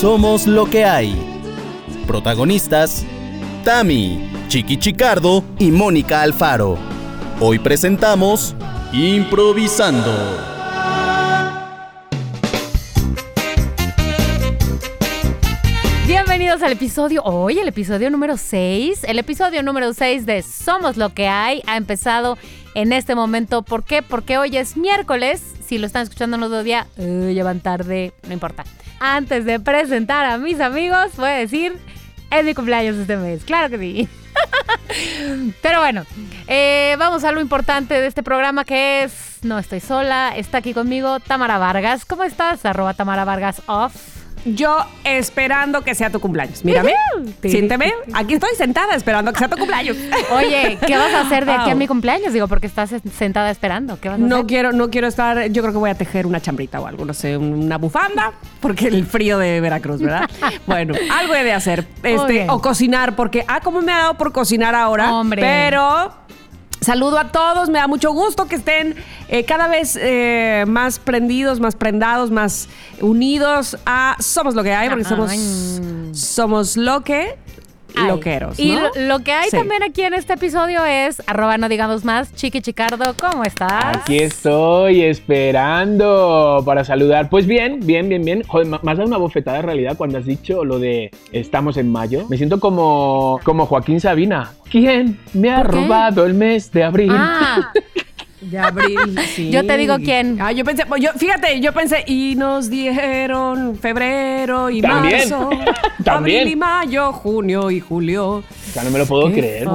Somos lo que hay. Protagonistas: Tami, Chiqui Chicardo y Mónica Alfaro. Hoy presentamos Improvisando. Bienvenidos al episodio, hoy el episodio número 6. El episodio número 6 de Somos lo que hay ha empezado en este momento. ¿Por qué? Porque hoy es miércoles. Si lo están escuchando en otro día, uh, ya tarde, no importa. Antes de presentar a mis amigos, voy a decir, es mi cumpleaños este mes. Claro que sí. Pero bueno, eh, vamos a lo importante de este programa que es No estoy sola. Está aquí conmigo Tamara Vargas. ¿Cómo estás? Arroba Tamara Vargas off. Yo esperando que sea tu cumpleaños. Mírame, siénteme. Aquí estoy sentada esperando que sea tu cumpleaños. Oye, ¿qué vas a hacer de aquí a mi cumpleaños? Digo, porque estás sentada esperando. ¿Qué vas a no hacer? quiero, no quiero estar. Yo creo que voy a tejer una chambrita o algo, no sé, una bufanda, porque el frío de Veracruz, ¿verdad? bueno, algo he de hacer. Este, o cocinar, porque ah, cómo me ha dado por cocinar ahora. Hombre. Pero Saludo a todos, me da mucho gusto que estén eh, cada vez eh, más prendidos, más prendados, más unidos a Somos lo que hay, porque somos, somos lo que Ay. loqueros. Y ¿no? lo, lo que hay Sí. también aquí en este episodio es, arroba no digamos más, Chiqui Chicardo, ¿cómo estás? Aquí estoy esperando para saludar. Pues bien, bien, bien, bien. Joder, has dado una bofetada en realidad cuando has dicho lo de estamos en mayo. Me siento como, como Joaquín Sabina. ¿Quién me ha robado el mes de abril? Ah, De abril, sí. Yo te digo quién. Ah, yo pensé, pues yo, fíjate, yo pensé, y nos dijeron febrero y También. marzo, También. abril y mayo, junio y julio. O sea, no me lo puedo Qué creer.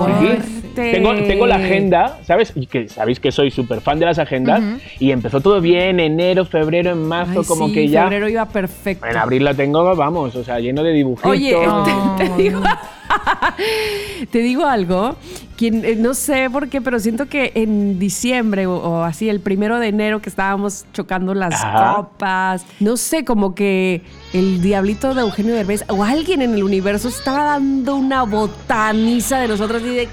Tengo, tengo la agenda, ¿sabes? Y que sabéis que soy súper fan de las agendas. Y empezó todo bien, enero, febrero, en marzo, Ay, como sí, que ya. febrero iba perfecto. En abril la tengo, vamos, o sea, lleno de dibujitos. Oye, No. te, te digo, te digo algo, quien, eh, no sé por qué, pero siento que en diciembre o, o así, el primero de enero que estábamos chocando las Ajá. copas, no sé, como que el diablito de Eugenio Derbez o alguien en el universo estaba dando una botaniza de nosotros y de te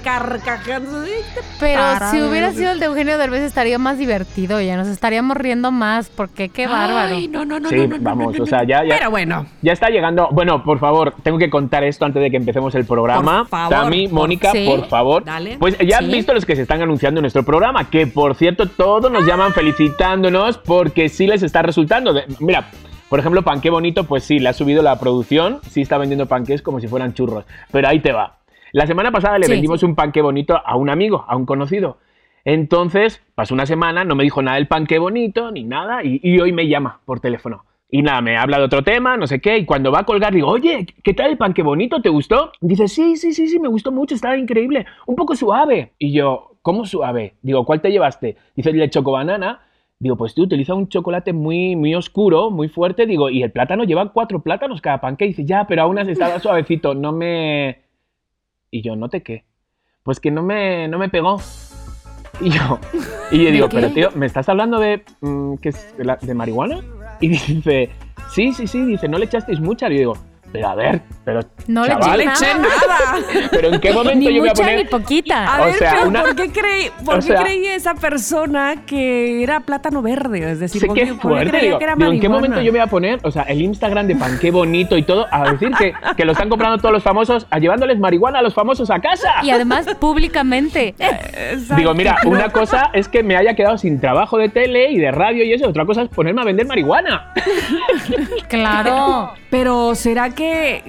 pero si hubiera sido el de Eugenio Derbez estaría más divertido, ya nos estaríamos riendo más, porque qué bárbaro. Ay, no, no, no, Sí, no, no, no, vamos, no, no, o sea, ya- ya- Pero bueno. Ya está llegando. Bueno, por favor, tengo que contar esto antes de que empecemos el programa. Por favor, Tami, Mónica, sí. por favor. Dale. Pues ya Sí. has visto los que se están anunciando en nuestro programa, que por cierto todos nos llaman felicitándonos porque sí les está resultando. Mira, por ejemplo, Panqué Bonito, pues sí, le ha subido la producción, sí está vendiendo panqués como si fueran churros, pero ahí te va. La semana pasada le Sí, vendimos un panqué bonito a un amigo, a un conocido. Entonces, pasó una semana, no me dijo nada del panqué bonito ni nada, y, y hoy me llama por teléfono. Y nada, me habla de otro tema, no sé qué, y cuando va a colgar digo, oye, ¿qué tal el panqué bonito? ¿Te gustó? Dice, sí, sí, sí, sí, me gustó mucho, estaba increíble, un poco suave. Y yo, ¿cómo suave? Digo, ¿cuál te llevaste? Dice, el chocobanana. Digo, pues tú utiliza un chocolate muy, muy oscuro, muy fuerte. Digo, y el plátano lleva cuatro plátanos cada panque. Dice, ya, pero aún así estaba suavecito, no me... Y yo, ¿no te qué? Pues que no me, no me pegó. Y yo, y yo digo, qué? pero tío, ¿me estás hablando de, mm, ¿qué es, de, la- de marihuana? Y dice, sí, sí, sí, dice, ¿no le echasteis mucha? Y yo digo, pero a ver, pero No le chaval, eché Eché nada. pero ¿en qué momento Ni yo voy a poner... ni poquita. A O ver, sea, pero una- ¿por qué creí, por o qué creía esa persona que era plátano verde? Es decir, Sé ¿por que qué, es fuerte, creía digo, que era digo, ¿en qué momento yo me voy a poner, o sea, el Instagram de pan, qué bonito y todo, a decir que, que lo están comprando todos los famosos, a llevándoles marihuana a los famosos a casa? Y además públicamente. Digo, mira, una cosa es que me haya quedado sin trabajo de tele y de radio y eso, otra cosa es ponerme a vender marihuana. Claro. Pero ¿será que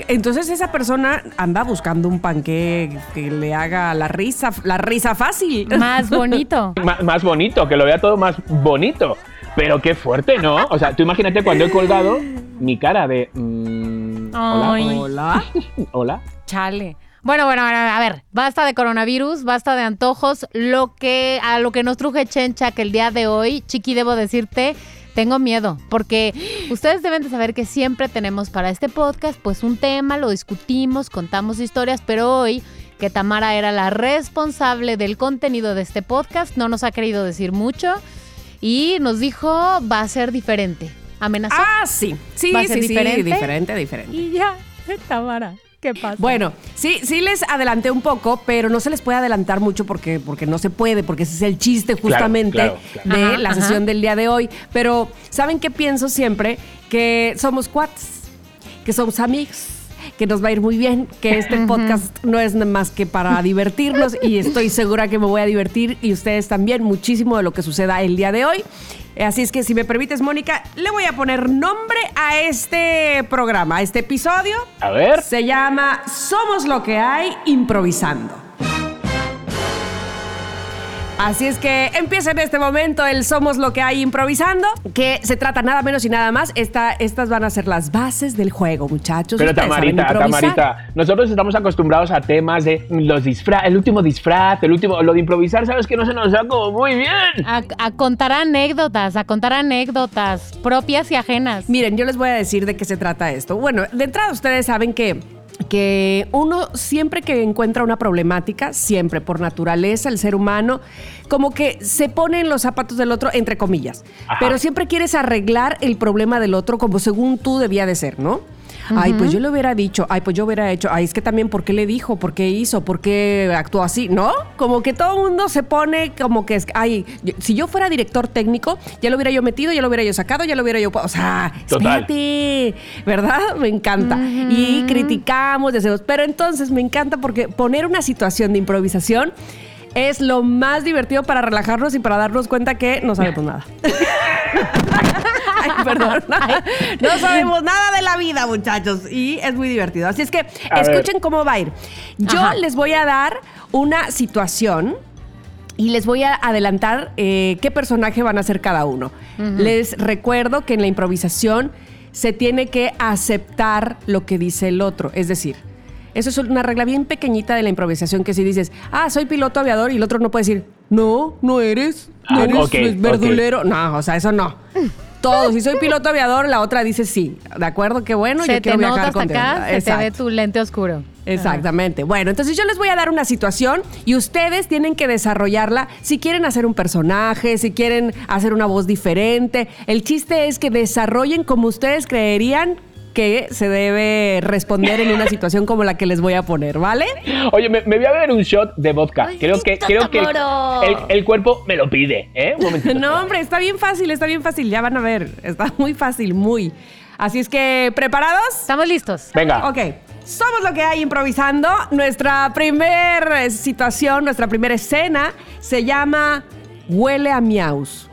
entonces esa persona anda buscando un panque que le haga la risa, la risa fácil? Más bonito. M- más bonito, que lo vea todo más bonito. Pero qué fuerte, ¿no? O sea, tú imagínate cuando he colgado mi cara de... mm, hola, Ay. Hola. hola. Chale. Bueno, bueno, bueno, a ver, basta de coronavirus, basta de antojos. Lo que a lo que nos truje Chencha que el día de hoy, Chiqui, debo decirte, tengo miedo, porque ustedes deben de saber que siempre tenemos para este podcast pues un tema, lo discutimos, contamos historias, pero hoy que Tamara era la responsable del contenido de este podcast, no nos ha querido decir mucho y nos dijo va a ser diferente. Amenazó. Ah, sí. Sí, ¿Va a ser sí, diferente? sí, diferente, diferente. Y ya, Tamara, ¿qué pasa? Bueno, sí, sí les adelanté un poco, pero no se les puede adelantar mucho porque, porque no se puede, porque ese es el chiste justamente claro, claro. de Ajá, la ajá. sesión del día de hoy. Pero, ¿saben qué pienso siempre? Que somos cuates. que somos amigos, que nos va a ir muy bien, que este podcast no es nada más que para divertirnos y estoy segura que me voy a divertir y ustedes también muchísimo de lo que suceda el día de hoy. Así es que si me permites, Mónica, le voy a poner nombre a este programa, a este episodio. A ver. Se llama Somos lo que hay improvisando. Así es que empieza en este momento el Somos lo que hay improvisando, que se trata nada menos y nada más. Esta, estas van a ser las bases del juego, muchachos. Pero Tamarita. Tamarita, nosotros estamos acostumbrados a temas de los disfraz, el último disfraz, el último, lo de improvisar, sabes que no se nos da como muy bien. A, a contar anécdotas, a contar anécdotas propias y ajenas. Miren, yo les voy a decir de qué se trata esto. Bueno, de entrada ustedes saben que que uno siempre que encuentra una problemática, siempre por naturaleza el ser humano, como que se pone en los zapatos del otro, entre comillas. Ajá. Pero siempre quieres arreglar el problema del otro como según tú debía de ser, ¿no? Ay, pues yo le hubiera dicho, ay, pues yo hubiera hecho, ay, es que también, ¿por qué le dijo? ¿Por qué hizo? ¿Por qué actuó así? ¿No? Como que todo el mundo se pone como que es, ay, yo- si yo fuera director técnico, ya lo hubiera yo metido, ya lo hubiera yo sacado, ya lo hubiera yo, o sea, Total. espérate, ¿verdad? Me encanta. Y criticamos, deseos, pero entonces me encanta porque poner una situación de improvisación es lo más divertido para relajarnos y para darnos cuenta que no sabemos nada. Perdón. No sabemos nada de la vida, muchachos. Y es muy divertido. Así es que A escuchen ver. cómo va a ir. Yo Ajá. les voy a dar una situación y les voy a adelantar eh, qué personaje van a ser cada uno. Les recuerdo que en la improvisación se tiene que aceptar lo que dice el otro. Es decir, eso es una regla bien pequeñita de la improvisación que si dices, ah, soy piloto aviador y el otro no puede decir, no, no eres, no Ah, eres verdulero. No, o sea, eso no. Todo, si soy piloto aviador, la otra dice sí. ¿De acuerdo? Qué bueno, se yo te quiero viajar con acá, se te ve tu lente oscuro. Exactamente. Bueno, entonces yo les voy a dar una situación y ustedes tienen que desarrollarla si quieren hacer un personaje, si quieren hacer una voz diferente. El chiste es que desarrollen como ustedes creerían que se debe responder en una situación como la que les voy a poner, ¿vale? Oye, me, me voy a beber un shot de vodka. creo que, creo que el, el- el cuerpo me lo pide, ¿eh? Un momentito. No, hombre, está bien fácil, está bien fácil. Ya van a ver, está muy fácil, muy. Así es que, ¿preparados? Estamos listos. Venga. Ok, somos lo que hay improvisando. Nuestra primera situación, nuestra primera escena se llama Huele a Miaus.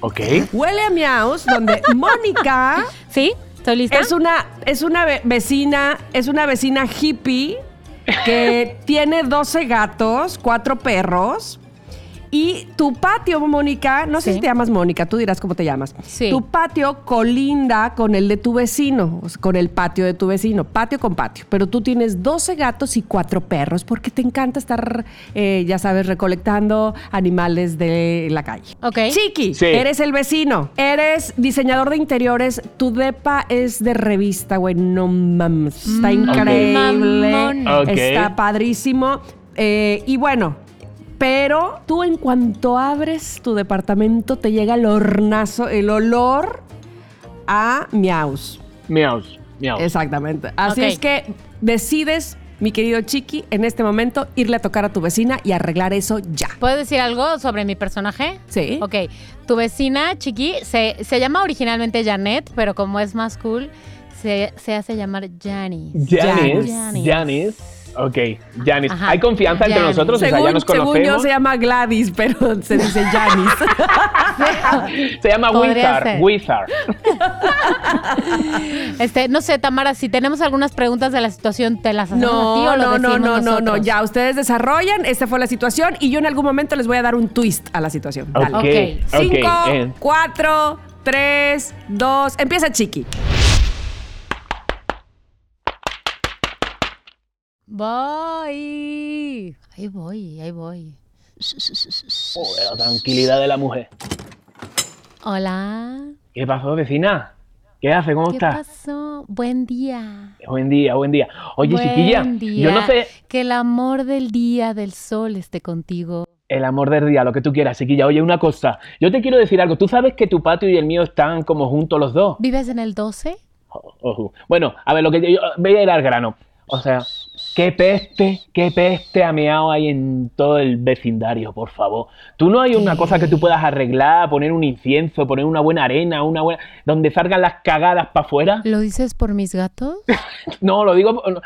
Ok. Huele a Miaus, donde Mónica ¿Sí? ¿Estoy lista? es una, es una ve- vecina, es una vecina hippie que tiene 12 gatos, 4 perros. Y tu patio, Mónica, no sé Sí. si te llamas Mónica, tú dirás cómo te llamas. Sí. Tu patio colinda con el de tu vecino, con el patio de tu vecino, patio con patio. Pero tú tienes 12 gatos y 4 perros porque te encanta estar, eh, ya sabes, recolectando animales de la calle. Ok. Chiqui, Sí. eres el vecino, eres diseñador de interiores, tu depa es de revista, güey, no mames, está increíble, Mamón. Ok. está padrísimo. Eh, y bueno, pero tú en cuanto abres tu departamento te llega el hornazo, el olor a miaus. Miaus, miaus. Exactamente. Así es que decides, mi querido Chiqui, en este momento irle a tocar a tu vecina y arreglar eso ya. ¿Puedo decir algo sobre mi personaje? Sí. Ok. Tu vecina, Chiqui, se, se llama originalmente Janet, pero como es más cool, se, se hace llamar Janice. Janice. Janice. Janice. Ok, Janice. Ajá. ¿Hay confianza entre nosotros? O sea, ya Según, nos según yo conocemos. se llama Gladys, pero se dice Janice. Se llama Wizard. ser. Wizard. Este, no sé, Tamara, si tenemos algunas preguntas de la situación, ¿te las hacemos a ti No, o lo no, no, no, no, no. nosotros? Ya ustedes desarrollan. Esta fue la situación y yo en algún momento les voy a dar un twist a la situación. Dale. Ok, Ok. ok. Cinco, cuatro, tres, dos. Empieza Chiqui. Voy. Ahí voy, ahí voy. Joder, la tranquilidad de la mujer. Hola. ¿Qué pasó, vecina? ¿Qué hace? ¿Cómo ¿Qué está? pasó? Buen día. Buen día, buen día. Oye, Buen chiquilla, día. yo no sé Que el amor del día del sol esté contigo. el amor del día, lo que tú quieras, chiquilla. Oye, una cosa. Yo te quiero decir algo. ¿Tú sabes que tu patio y el mío están como juntos los dos? ¿Vives en el 12? Ojo. Bueno, a ver, lo que yo, voy a ir al grano. O sea, qué peste, qué peste ha meado ahí en todo el vecindario, por favor. ¿Tú no hay una cosa que tú puedas arreglar, poner un incienso, poner una buena arena, una buena... donde salgan las cagadas para afuera? ¿Lo dices por mis gatos? no, lo digo... por-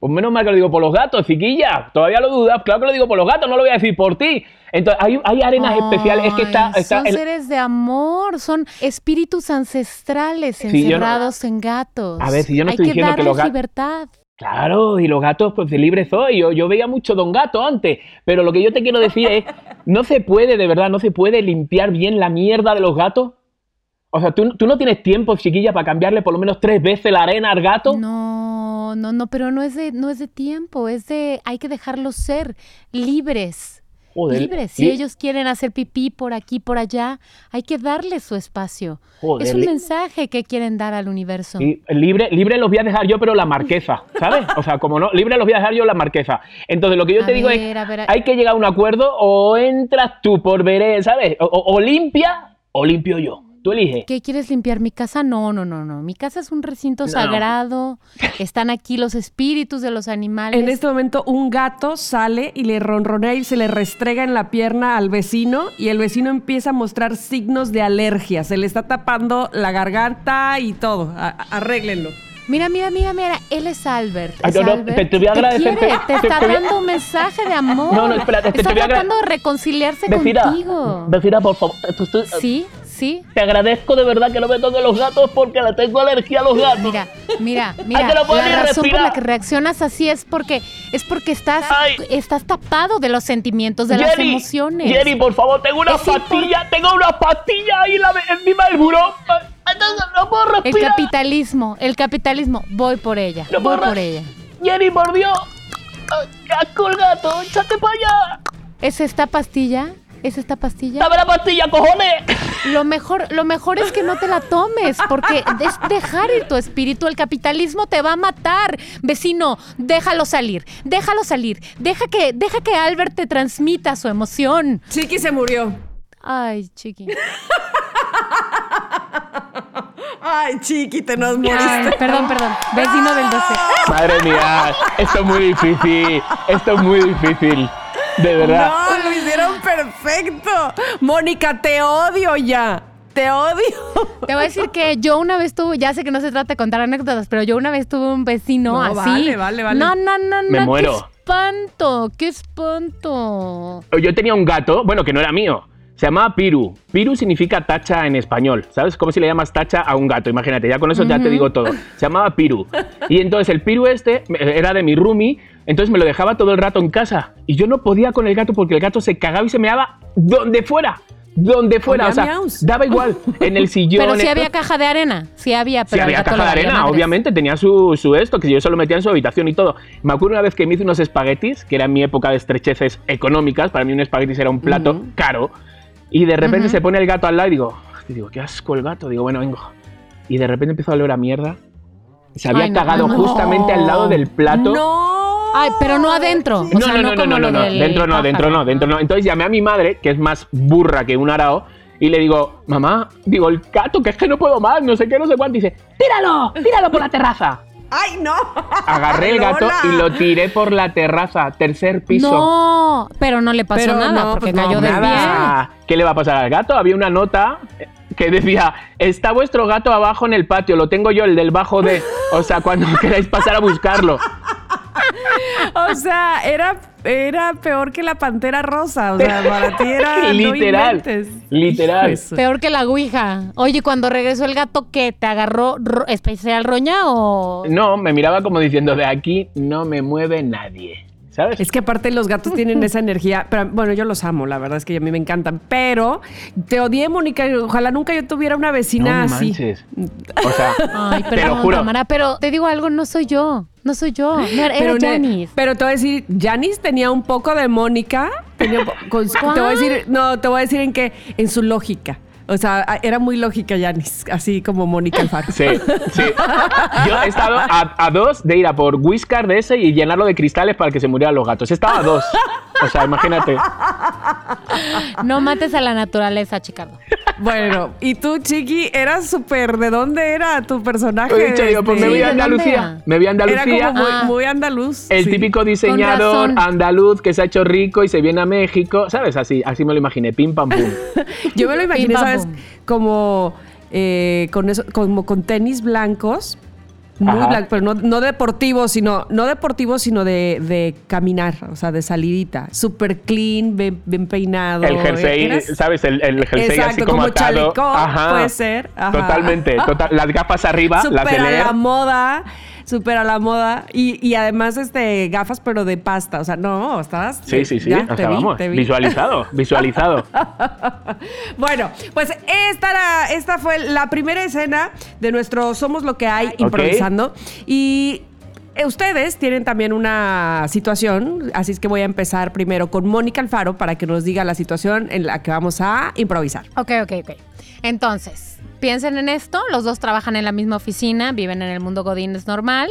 Pues menos mal que lo digo por los gatos, chiquilla. Todavía lo dudas. Claro que lo digo por los gatos, no lo voy a decir por ti. Entonces, hay, hay arenas especiales. Es que está... Son el- seres de amor, son espíritus ancestrales no- encerrados en gatos. A ver, si yo no Hay estoy que diciendo que darles los ga- libertad. Claro, y los gatos, pues de libre soy. Yo, yo veía mucho Don Gato antes, pero lo que yo te quiero decir es, no se puede, de verdad, no se puede limpiar bien la mierda de los gatos. O sea, ¿tú, tú no tienes tiempo, chiquilla, para cambiarle por lo menos tres veces la arena al gato. No, no, no, pero no es de, no es de tiempo, es de, hay que dejarlos ser libres. Joder, libres. Si ellos quieren hacer pipí por aquí, por allá, hay que darles su espacio. Joder, es un mensaje que quieren dar al universo. Y libre, libre los voy a dejar yo, pero la marquesa, ¿sabes? O sea, como no, libre los voy a dejar yo la marquesa. Entonces, lo que yo A te digo a es, ver, a- hay que llegar a un acuerdo o entras tú por veré, ¿sabes? O, o- o limpia o limpio yo. Tú eliges. ¿Qué quieres limpiar mi casa? No, no, no, no. Mi casa es un recinto No. sagrado. Están aquí los espíritus de los animales. En este momento un gato sale y le ronronea y se le restrega en la pierna al vecino y el vecino empieza a mostrar signos de alergia. Se le está tapando la garganta y todo. A- arréglenlo. Mira, mira, mira, mira. Él es Albert. Ay, Es no, no, Albert. te- te voy a agradecer, quiere, te- te te- está voy dando un mensaje de amor. No, no, espérate, te- Está te voy a agra- tratando de reconciliarse Vecina, contigo. vecina, por favor. tú- tú- Sí, sí. Te agradezco de verdad que no me toques los gatos porque le tengo alergia a los gatos. Mira, mira, mira. la razón por la que reaccionas así es porque es porque estás Ay. estás tapado de los sentimientos, de las emociones. Jenny, por favor, tengo una pastilla, tengo una pastilla ahí la, encima del buró. Entonces no puedo El respirar. capitalismo, el capitalismo. Voy por ella, No voy por ella. Jenny, por Dios. Ay, ¡Qué asco el gato! ¡Échate para allá! ¿Es esta pastilla? ¿Es esta pastilla? ¡Dame la pastilla, cojones! Lo mejor, lo mejor es que no te la tomes, porque es dejar ir tu espíritu. El capitalismo te va a matar. Vecino, déjalo salir, déjalo salir. Deja que, deja que Albert te transmita su emoción. Chiqui se murió. Ay, chiqui. Ay, Chiqui, te nos Ay, perdón, perdón. Vecino del 12. Madre mía, esto es muy difícil. Esto es muy difícil. De verdad. No, lo hicieron perfecto. Mónica, te odio ya. Te odio. Te voy a decir que yo una vez tuve, ya sé que no se trata de contar anécdotas, pero yo una vez tuve un vecino No, así. vale, vale, vale. No, no, no, no. Me qué muero. espanto, qué espanto. Yo tenía un gato, bueno, que no era mío. Se llamaba Piru. Piru significa tacha en español. ¿Sabes? Como si le llamas tacha a un gato. Imagínate, ya con eso ya te digo todo. Se llamaba Piru. Y entonces el Piru este me- era de mi roomie. Entonces me lo dejaba todo el rato en casa. Y yo no podía con el gato porque el gato se cagaba y se meaba donde fuera. Donde fuera. O sea, miaus. daba igual. En el sillón. Pero si había caja de arena. Sí había, pero el había caja de arena, madres. obviamente, tenía su, su esto, que yo se lo metía en su habitación y todo. Me acuerdo una vez que me hice unos espaguetis, que era mi época de estrecheces económicas, para mí un espaguetis era un plato caro, y de repente se pone el gato al lado y digo, y digo, qué asco el gato, digo, bueno, vengo. Y de repente empezó a oler a mierda. Se había Ay, no, cagado no, no. justamente al lado del plato. No. Ay, pero no adentro. O No, sea, no, no, no, no, no, dentro no, dentro no, dentro no. Entonces llamé a mi madre, que es más burra que un arao, y le digo, mamá, digo, el gato, que es que no puedo más, no sé qué, no sé cuánto. Y dice, tíralo, tíralo por la terraza. Ay, no. Agarré el gato Lola. y lo tiré por la terraza, tercer piso. No, pero no le pasó Pero nada no, porque pues no, cayó del pie. Nada. ¿Qué le va a pasar al gato? Había una nota que decía, está vuestro gato abajo en el patio, lo tengo yo, el del bajo de... O sea, cuando queráis pasar a buscarlo. O sea, era, era peor que la pantera rosa. O sea, para ti era. literal, No inventes. literal. Peor que la ouija. Oye, cuando regresó el gato, ¿qué? ¿Te agarró ro- especial roña o...? No, me miraba como diciendo, de aquí no me mueve nadie. ¿Sabes? Es que aparte los gatos tienen esa energía, pero bueno, yo los amo, la verdad es que a mí me encantan, pero te odié, Mónica, y ojalá nunca yo tuviera una vecina no así. manches. O sea, Ay, te lo perdón, juro. Tamara, pero te digo algo, no soy yo. No soy yo. No, era Pero, Janice. pero te voy a decir, Janice tenía un poco de Mónica. tenía con te voy a decir, no, te voy a decir en qué, en su lógica. O sea, era muy lógica Janice, así como Mónica Alfaro. Sí, sí. Yo he estado a, a dos de ir a por Whiscar de ese y llenarlo de cristales para que se murieran los gatos. He estado a dos. O sea, imagínate. No mates a la naturaleza, Chicardo. Bueno, y tú, Chiqui, eras súper. ¿De dónde era tu personaje? He dicho yo, pues me Este, voy a ¿de dónde Andalucía. era? Me voy a Era Andalucía. como muy, Ah. muy andaluz. El sí. típico diseñador andaluz que se ha hecho rico y se viene a México, ¿sabes? Así, así me lo imaginé, pim pam pum. Yo me lo imaginé, Pim, pam, ¿sabes? Como, eh, con eso, como con tenis blancos. Muy Ajá. blancos, pero no, no deportivos, sino, no deportivos, sino de, de caminar, o sea, de salidita. Súper clean, bien, bien peinado. El jersey, Eras- ¿sabes? El, el jersey así Exacto, como, como atado. chalecón, puede ser. Ajá. Totalmente. total- las gafas arriba, las de Súper a leer. la moda, súper a la moda. Y, y además, este, gafas, pero de pasta. O sea, no, estabas... Sí, sí, sí. ya, o te sea, vi, vamos, te vi. visualizado, visualizado. Bueno, pues esta, era- esta fue la primera escena de nuestro Somos lo que hay improvisando. Y eh, ustedes tienen también una situación, así es que voy a empezar primero con Mónica Alfaro para que nos diga la situación en la que vamos a improvisar. Ok, ok, ok. Entonces, piensen en esto. Los dos trabajan en la misma oficina, viven en el mundo Godines normal.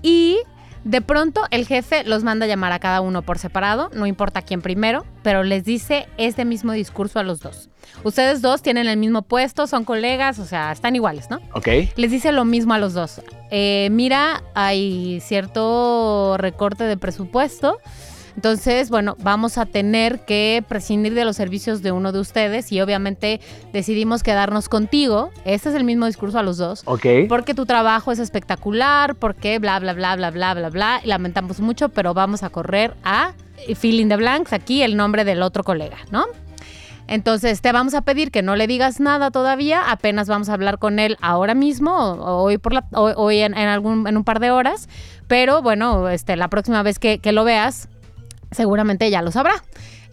Y de pronto el jefe los manda a llamar a cada uno por separado, no importa quién primero, pero les dice este mismo discurso a los dos. Ustedes dos tienen el mismo puesto, son colegas, o sea, están iguales, ¿no? ¿Ok? Les dice lo mismo a los dos. Eh, mira, hay cierto recorte de presupuesto. Entonces, bueno, vamos a tener que prescindir de los servicios de uno de ustedes y obviamente decidimos quedarnos contigo. Este es el mismo discurso a los dos. ¿Ok? Porque tu trabajo es espectacular, porque bla, bla, bla, bla, bla, bla, bla. Y lamentamos mucho, pero vamos a correr a fill in the blanks, aquí el nombre del otro colega, ¿no? Entonces te vamos a pedir que no le digas nada todavía, apenas vamos a hablar con él ahora mismo, o, hoy por la, hoy en, en algún, en un par de horas, pero bueno, este, la próxima vez que, que lo veas, seguramente ya lo sabrá.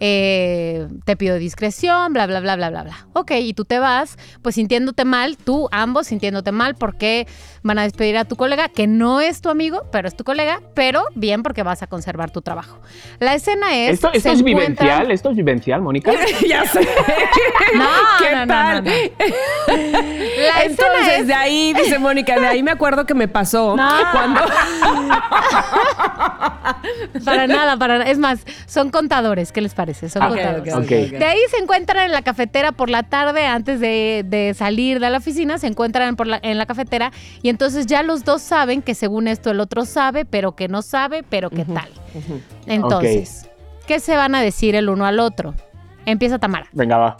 Eh, te pido discreción, bla, bla, bla, bla, bla, bla. Ok, y tú te vas, pues sintiéndote mal, tú ambos sintiéndote mal porque van a despedir a tu colega, que no es tu amigo, pero es tu colega, pero bien porque vas a conservar tu trabajo. La escena es... ¿Esto, es encuentran- vivencial? ¿Esto es vivencial, Mónica? ya sé. No, ¿Qué no, tal? no, no. La escena Entonces, es- de ahí, dice Mónica, de ahí me acuerdo que me pasó No. cuando... Para nada, para nada. Es más, son contadores. ¿Qué les parece? Son Ah. De ahí se encuentran en la cafetera por la tarde, antes de, de salir de la oficina, se encuentran por la- en la cafetera y entonces ya los dos saben que según esto el otro sabe, pero que no sabe, pero qué tal. Entonces, ¿qué se van a decir el uno al otro? Empieza Tamara. Venga, va.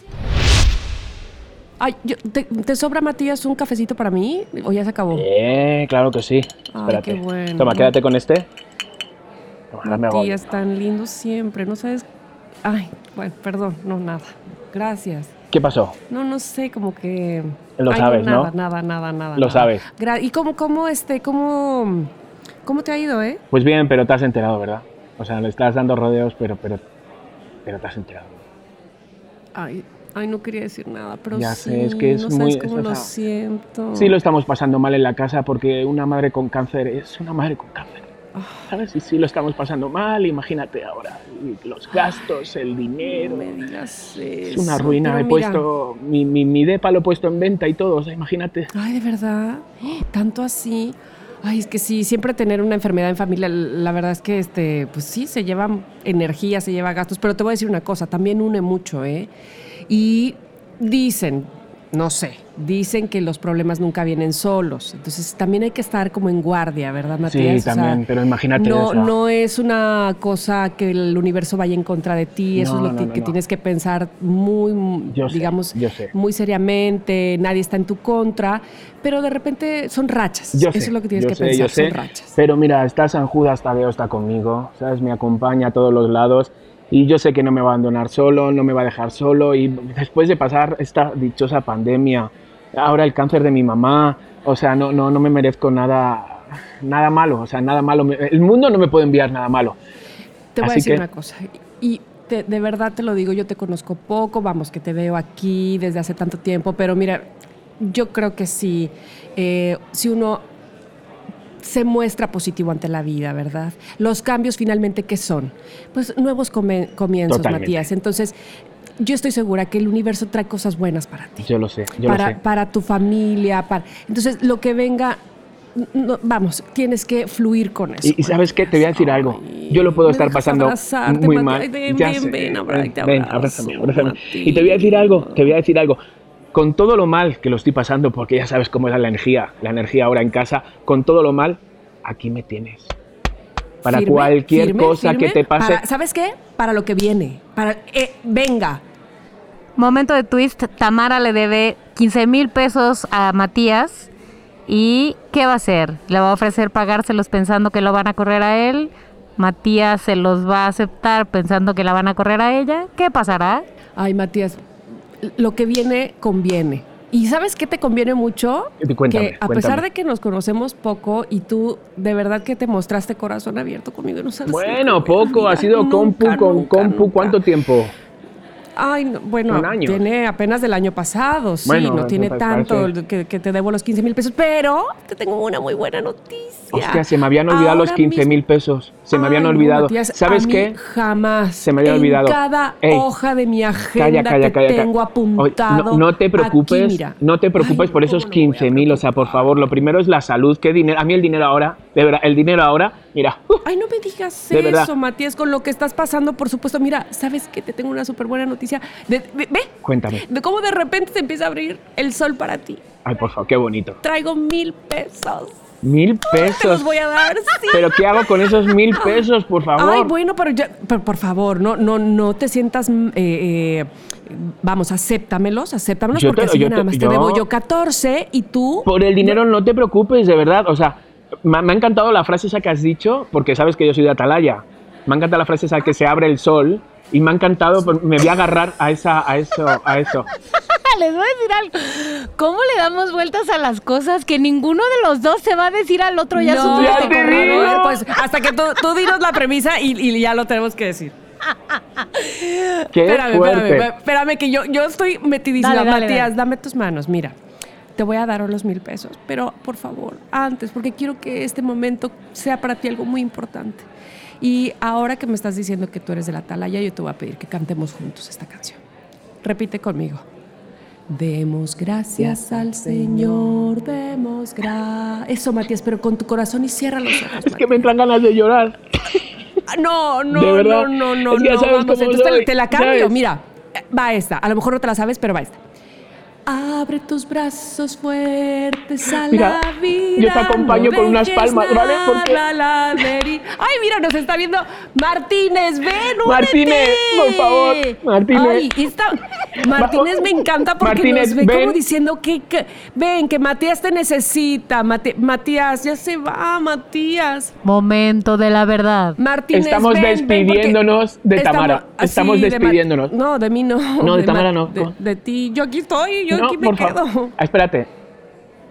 Ay, yo- ¿te, te sobra, Matías, un cafecito para mí? ¿O ya se acabó? Eh, claro que sí. Ay, Espérate. qué bueno. Toma, quédate con este. Me hago- Matías, tan lindo siempre, ¿no sabes? Ay, bueno, perdón, no, nada. Gracias. ¿Qué pasó? No, no sé, como que... Lo Ay, sabes, ¿no? nada, Nada, nada, nada. Lo nada. sabes. Gra- ¿Y cómo, cómo, este, cómo, cómo te ha ido, eh? Pues bien, pero te has enterado, ¿verdad? O sea, le estás dando rodeos, pero, pero, pero te has enterado. Ay, ay, no quería decir nada, pero Ya sí, sé, es que es no muy- sabes cómo lo sea, siento. Sí lo estamos pasando mal en la casa porque una madre con cáncer es una madre con cáncer. Ah. ¿Sabes? Y sí lo estamos pasando mal, imagínate ahora. Los gastos, el dinero. No me digas Es eso. una ruina. He mira. puesto. Mi, mi, mi depa lo he puesto en venta y todo. O sea, imagínate. Ay, de verdad. Tanto así. Ay, es que sí, siempre tener una enfermedad en familia, la verdad es que este, pues sí, se lleva energía, se lleva gastos, pero te voy a decir una cosa, también une mucho, ¿eh? Y dicen, no sé, dicen que los problemas nunca vienen solos. Entonces también hay que estar como en guardia, ¿verdad, Matías? Sí, O sea, también, pero imagínate. No, o sea, no es una cosa que el universo vaya en contra de ti, eso No, es lo no, que, no, que tienes que pensar muy, Yo sé, digamos, yo sé. muy seriamente, nadie está en tu contra, pero de repente son rachas. Yo eso sé, es lo que tienes yo que sé, pensar, yo son rachas. Pero mira, está San Judas Tadeo está conmigo, ¿sabes? Me acompaña a todos los lados y yo sé que no me va a abandonar solo, no me va a dejar solo y después de pasar esta dichosa pandemia, ahora el cáncer de mi mamá, o sea, no, no, no me merezco nada, nada malo, o sea, nada malo. El mundo no me puede enviar nada malo. Te voy a decir que- una cosa, y te- de verdad te lo digo, yo te conozco poco, vamos, que te veo aquí desde hace tanto tiempo, pero mira, yo creo que sí, eh, si uno se muestra positivo ante la vida, ¿verdad? Los cambios finalmente, ¿qué son? Pues nuevos comienzos, Totalmente. Matías. Entonces, yo estoy segura que el universo trae cosas buenas para ti. Yo lo sé, yo para, lo sé. para tu familia, para... Entonces, lo que venga, no- vamos, tienes que fluir con eso. Y, y sabes qué, te voy a decir algo. Yo lo puedo estar pasando abrazarte, muy mal. Ven, ven, ven, abrázame, abrázame. Y te voy a decir algo, te voy a decir algo. Con todo lo mal que lo estoy pasando, porque ya sabes cómo es la energía, la energía ahora en casa, con todo lo mal, aquí me tienes. Para Firme, cualquier firme, cosa firme, que te pase. para- ¿Sabes qué? Para lo que viene. Para, eh, venga. Momento de twist, Tamara le debe 15 mil pesos a Matías. ¿Y qué va a hacer? ¿Le va a ofrecer pagárselos pensando que lo van a correr a él? ¿Matías se los va a aceptar pensando que la van a correr a ella? ¿Qué pasará? Ay, Matías, lo que viene conviene. ¿Y sabes qué te conviene mucho? Cuéntame, que a cuéntame. pesar de que nos conocemos poco y tú de verdad que te mostraste corazón abierto conmigo no sabes Bueno, poco, ha sido compu con nunca, compu, nunca. ¿cuánto tiempo? Ay, no, bueno, tiene apenas del año pasado, sí, Bueno, no tiene tanto que, que te debo los 15 mil pesos, pero te tengo una muy buena noticia. Hostia, se me habían olvidado los Ahora 15 mil pesos. Se me habían olvidado. Matías, ¿Sabes a mí qué? Jamás. Se me había en olvidado. cada Ey, hoja de mi agenda Calla, calla, que calla. calla. tengo apuntado. no, no te preocupes, aquí, no te preocupes Ay, por ¿cómo esos no me voy a 15 mil, o sea, por favor, lo primero es la salud, qué dinero, a mí el dinero ahora, de verdad, el dinero ahora, mira, ¡uh! Ay, no me digas verdad. eso, Matías, con lo que estás pasando, por supuesto. Mira, ¿sabes qué? Te tengo una súper buena noticia. De- ve, ve, cuéntame. de cómo de repente se empieza a abrir el sol para ti. Ay, por favor, qué bonito. Traigo mil pesos. Mil Te los pesos. voy a dar, sí. Pero ¿qué hago con esos mil pesos, por favor? Ay, bueno, pero, ya, pero por favor, no, no, no te sientas. mm, eh, eh, vamos, acéptamelos, acéptamelos, Yo porque te- así yo nada te- más te debo yo 14 y tú. Por el dinero no te preocupes, de verdad. O sea, me, me ha encantado la frase esa que has dicho, porque sabes que yo soy de Atalaya. Me ha encantado la frase esa que se abre el sol. Y me ha encantado, pues, me voy a agarrar a, esa, a eso, a eso. Les voy a decir algo. ¿Cómo le damos vueltas a las cosas que ninguno de los dos se va a decir al otro ya no, su Ya digo. pues hasta que tú, tú dinos la premisa y, y ya lo tenemos que decir. Qué espérame, fuerte. espérame, espérame, que yo, yo estoy metidísima. Dale, dale, Matías, dale. dame tus manos, mira. Te voy a dar los mil pesos, pero por favor, antes, porque quiero que este momento sea para ti algo muy importante. Y ahora que me estás diciendo que tú eres de la Atalaya, yo te voy a pedir que cantemos juntos esta canción. Repite conmigo. Demos gracias al Señor, demos gracias. Eso, Matías, pero con tu corazón y cierra los ojos. Es que me entran ganas de llorar. No, no, De verdad. no, no, no, Es que no, vamos, entonces te- te, la cambio, ¿sabes? mira, va esta, a lo mejor no te la sabes, pero va esta. Abre tus brazos fuertes a Mira, la vida. yo te acompaño no con unas palmas, ¿vale? Porque- Ay, mira, nos está viendo Martínez, ven, únete. Martínez, por favor, Martínez. Ay, esta- Martínez me encanta porque Martínez, nos ve ven. como diciendo que, que- ven, que Matías te necesita. Mati- Matías, ya se va, Matías. Momento de la verdad. Martínez, Estamos ven, ven, porque despidiéndonos de Tamara. Estamos sí, de Ma- despidiéndonos. no, de mí no. No, de Tamara Ma- no. De, de ti. Yo aquí estoy, yo No, aquí me por quedo. favor. Ah, espérate.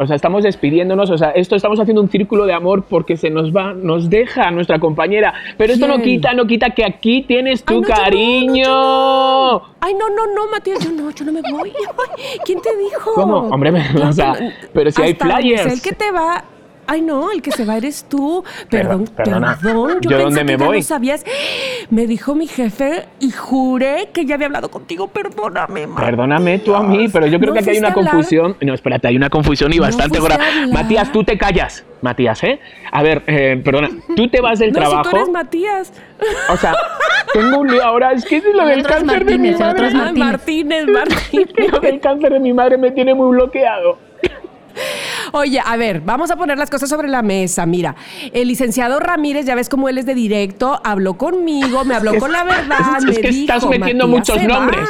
O sea, estamos despidiéndonos, o sea, esto estamos haciendo un círculo de amor porque se nos va, nos deja nuestra compañera. Pero esto no quita, no quita que aquí tienes tu Ay, no, yo no, no, cariño. Ay, no, no, no, Matías, yo no, yo no me voy. Ay, ¿Quién te dijo? ¿Cómo? Hombre, o sea, pero si hay flyers. El que te va. Ay, no, el que se va eres tú. Perdón, Perdón, perdón. ¿Yo pensé dónde me que ya voy? lo sabías. Me dijo mi jefe y juré que ya había hablado contigo. Perdóname, Matías. Perdóname tú a mí, pero yo creo ¿No que aquí hay una confusión. No, espérate, hay una confusión y ¿No bastante grave. Matías, tú te callas. Matías, ¿eh? A ver, eh, perdona, tú te vas del No, trabajo. si tú eres Matías. O sea, tengo un lío ahora. Es que es lo El del cáncer de mi Martínez, el otro madre. es Ah, Martínez, Martínez. Lo del cáncer de mi madre me tiene muy bloqueado. Oye, a ver, vamos a poner las cosas sobre la mesa. Mira, el licenciado Ramírez, ya ves cómo él es de directo, habló conmigo, me habló Es- con la verdad. es me que estás metiendo "Matías muchos se va". nombres.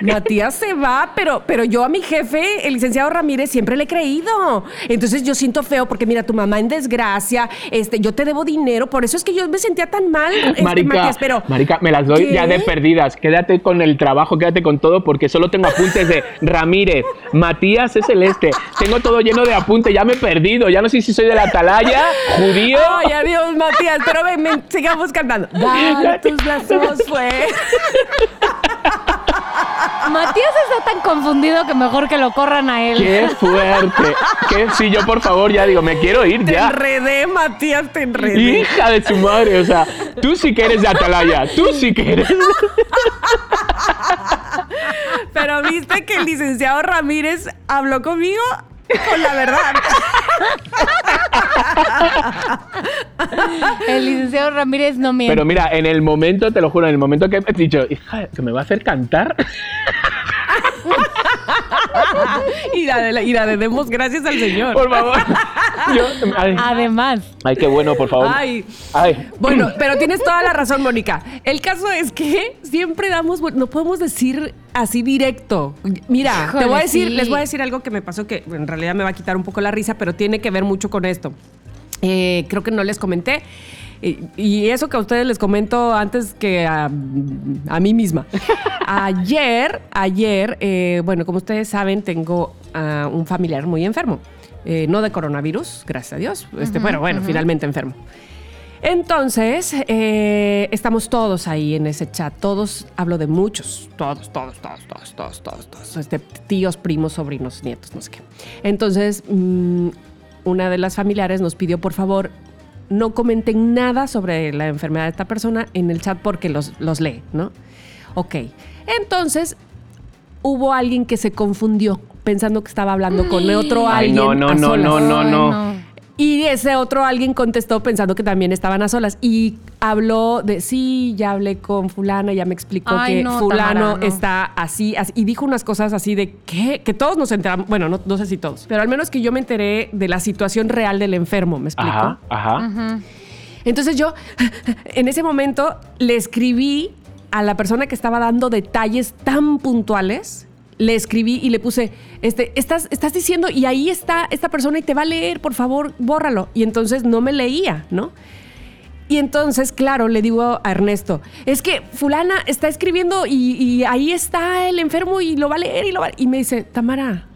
Matías se va, pero, pero yo a mi jefe, el licenciado Ramírez, siempre le he creído. Entonces yo siento feo porque mira, tu mamá en desgracia, este, yo te debo dinero, por eso es que yo me sentía tan mal, este, Marica, Matías, pero marica, me las doy ¿Qué? ya de perdidas. Quédate con el trabajo, quédate con todo, porque solo tengo apuntes de Ramírez, Matías es el este. Tengo todo lleno de apuntes, ya me he perdido. Ya no sé si soy de la atalaya, judío. Ay, adiós, Matías, pero ven, ven, sigamos cantando. Dar tus brazos fue. Matías está tan confundido que mejor que lo corran a él. ¡Qué fuerte! ¿Qué? Sí, yo por favor ya digo, me quiero ir Te ya. enredé, Matías, te enredé. Hija de su madre, o sea, tú sí que eres de Atalaya, tú sí que eres. Pero viste que el licenciado Ramírez habló conmigo con la verdad. El licenciado Ramírez no miente. Pero mira, en el momento, te lo juro, en el momento que he dicho, hija, que me va a hacer cantar. y, la de la- y la de demos gracias al Señor. Por favor. Yo- ay, Además. ay, qué bueno, por favor. Ay. Ay. Bueno, pero tienes toda la razón, Mónica. El caso es que siempre damos, bueno, no podemos decir así directo. Mira, te voy a decir, sí. les voy a decir algo que me pasó que en realidad me va a quitar un poco la risa, pero tiene que ver mucho con esto. Eh, creo que no les comenté. Y, eso que a ustedes les comento antes que a, a mí misma. Ayer, ayer, eh, bueno, como ustedes saben, tengo a un familiar muy enfermo. Eh, no de coronavirus, gracias a Dios. Este, bueno, bueno, finalmente enfermo. Entonces, eh, estamos todos ahí en ese chat. Todos, hablo de muchos. Todos, todos, todos, todos, todos, todos, todos. Este, tíos, primos, sobrinos, nietos, no sé qué. Entonces, mm, una de las familiares nos pidió, por favor, no comenten nada sobre la enfermedad de esta persona en el chat porque los, los lee, ¿no? Ok. Entonces, hubo alguien que se confundió pensando que estaba hablando con otro Ay, alguien. no, no, a no, solas. no, no, no. Y ese otro alguien contestó pensando que también estaban a solas y habló de, sí, ya hablé con fulana, ya me explicó Ay, que no, fulano Tamara, no. está así, así, y dijo unas cosas así de, ¿qué? Que todos nos enteramos, bueno, no, no sé si todos, pero al menos que yo me enteré de la situación real del enfermo, ¿me explico? Ajá, ajá. Entonces yo, en ese momento, le escribí a la persona que estaba dando detalles tan puntuales. Le escribí y le puse, este, estás, estás diciendo, y ahí está esta persona y te va a leer, por favor, bórralo. Y entonces no me leía, ¿no? Y entonces, claro, le digo a Ernesto, es que fulana está escribiendo y, ahí está el enfermo y lo va a leer y lo va a... Y me dice, Tamara,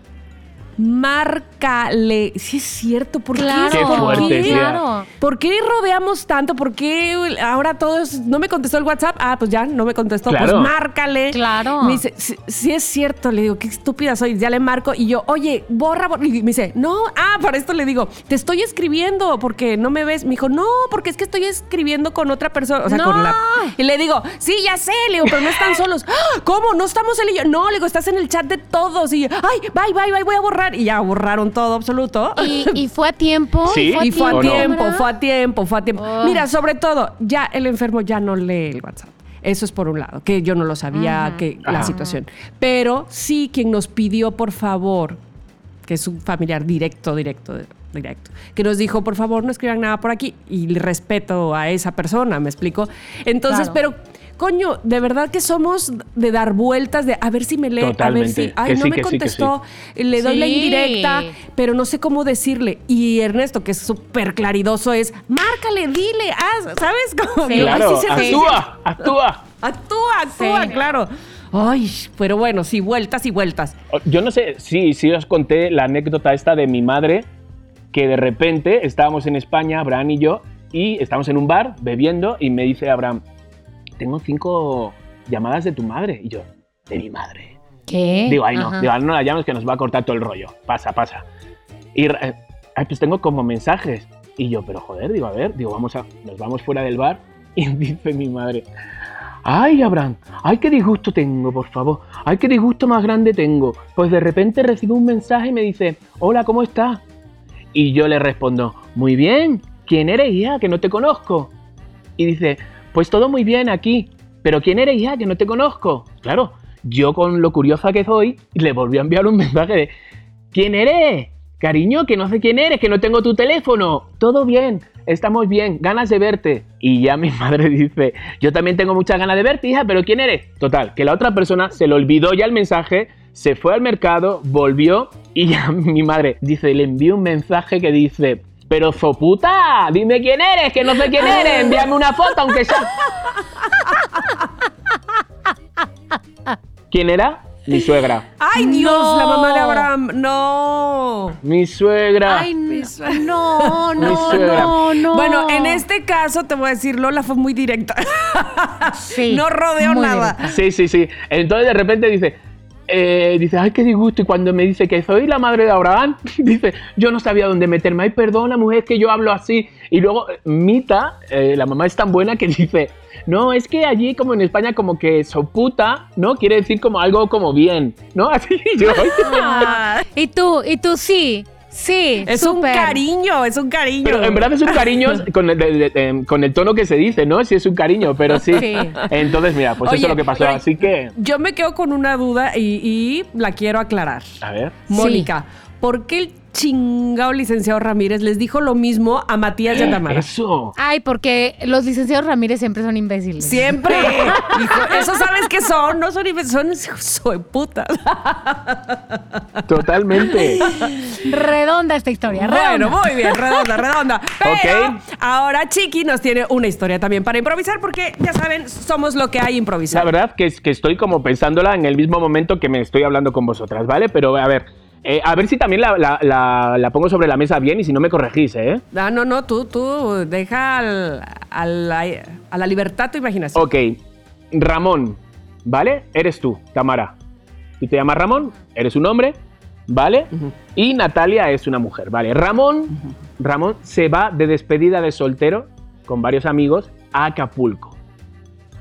márcale. Sí es cierto, ¿por Claro, qué? ¿Por fuerte, qué? tía. claro. ¿Por qué rodeamos tanto? ¿Por qué ahora todos no me contestó el WhatsApp? Ah, pues ya no me contestó. Claro. Pues márcale. Claro. Me dice, sí, sí es cierto. Le digo, qué estúpida soy. Ya le marco y yo, oye, borra, borra. Y me dice, no, ah, para esto le digo, te estoy escribiendo porque no me ves. Me dijo, no, porque es que estoy escribiendo con otra persona. O sea, No. con la. Y le digo, sí, ya sé. Le digo, pero no están solos. "Ah, ¿Cómo? ¿No estamos él y yo? No, le digo, estás en el chat de todos. Y yo, ay, bye, bye, bye, voy a borrar. Y ya borraron todo absoluto. Y, y fue a tiempo. Sí. Y fue a tiempo, fue a tiempo, fue a tiempo. Oh. Mira, sobre todo, ya el enfermo ya no lee el WhatsApp. Eso es por un lado, que yo no lo sabía, que la situación. Pero sí quien nos pidió, por favor, que es un familiar directo, directo, directo, que nos dijo, por favor, no escriban nada por aquí. Y respeto a esa persona, ¿me explico? Entonces, Claro. pero... Coño, de verdad que somos de dar vueltas, de a ver si me lee, a ver si, ay, Que no sí, me sí, contestó, le doy la Sí. indirecta, pero no sé cómo decirle. Y Ernesto, que es súper claridoso, es márcale, dile, haz, ¿sabes? Como, Sí. Claro, sí se- actúa, actúa. actúa, actúa, Sí. claro. Ay, pero bueno, sí, vueltas y vueltas. Yo no sé si si os conté la anécdota esta de mi madre, que de repente estábamos en España, Abraham y yo, y estábamos en un bar bebiendo y me dice Abraham, tengo cinco llamadas de tu madre. Y yo, de mi madre. ¿Qué? Digo, ay no, Ajá. digo, "Ay, no la llames que nos va a cortar todo el rollo. Pasa, pasa. Y eh, pues tengo como mensajes. Y yo, pero joder, digo, a ver, digo, vamos a, nos vamos fuera del bar. Y dice mi madre, ay, Abraham, ay, qué disgusto tengo, por favor. Ay, qué disgusto más grande tengo. Pues de repente recibo un mensaje y me dice, hola, ¿cómo estás? Y yo le respondo, muy bien, ¿quién eres, hija? Que no te conozco. Y dice, pues todo muy bien aquí, pero ¿quién eres, hija? Que no te conozco. Claro, yo con lo curiosa que soy, le volví a enviar un mensaje de, ¿quién eres? Cariño, que no sé quién eres, que no tengo tu teléfono. Todo bien, estamos bien, ganas de verte. Y ya mi madre dice, yo también tengo muchas ganas de verte, hija, pero ¿quién eres? Total, que la otra persona se le olvidó ya el mensaje, se fue al mercado, volvió y ya mi madre dice, le envió un mensaje que dice, pero soputa, dime quién eres, que no sé quién eres, envíame una foto aunque sea... ¿Quién era? Mi suegra. ¡Ay, Dios! No. La mamá de Abraham. ¡No! Mi suegra. Ay, no, Mi no, suegra. no, no. Bueno, en este caso te voy a decir, Lola fue muy directa. Sí, no rodeó nada. directa. Sí, sí, sí. Entonces de repente dice, eh, dice, ay, qué disgusto. Y cuando me dice que soy la madre de Abraham, dice, yo no sabía dónde meterme. Ay, perdona, mujer, que yo hablo así. Y luego eh, Mita, eh, la mamá es tan buena que dice, no, es que allí como en España como que soputa, ¿no? Quiere decir como algo como bien, ¿no? Así yo. Ah, y tú, y tú sí. Sí, Es un cariño, es un cariño. Pero en verdad es un cariño con el, de- de- de- con el tono que se dice, ¿no? Sí es un cariño, pero sí. Sí. Entonces, mira, pues eso es lo que pasó. Así que, Yo me quedo con una duda y, y la quiero aclarar. a ver. Mónica, ¿por qué el chingado licenciado Ramírez les dijo lo mismo a Matías y a Tamara? Eso. Ay, porque los licenciados Ramírez siempre son imbéciles. Siempre. Hijo, eso sabes qué son, no son imbéciles, son soy putas. Totalmente. Redonda esta historia, Bueno, redonda. muy bien, redonda, redonda. Pero Ok. ahora Chiqui nos tiene una historia también para improvisar porque ya saben, somos lo que hay La improvisar. verdad que, es- que estoy como pensándola en el mismo momento que me estoy hablando con vosotras, ¿vale? Pero a ver, eh, a ver si también la, la- la- la pongo sobre la mesa bien y si no me corregís, ¿eh? Ah, no, no, tú, tú, deja al- a, la, a la libertad tu imaginación. Ok, Ramón, ¿vale? Eres tú, Tamara. Tú te llamas Ramón, eres un hombre, ¿vale? Y Natalia es una mujer, ¿vale? Ramón, Ramón se va de despedida de soltero con varios amigos a Acapulco,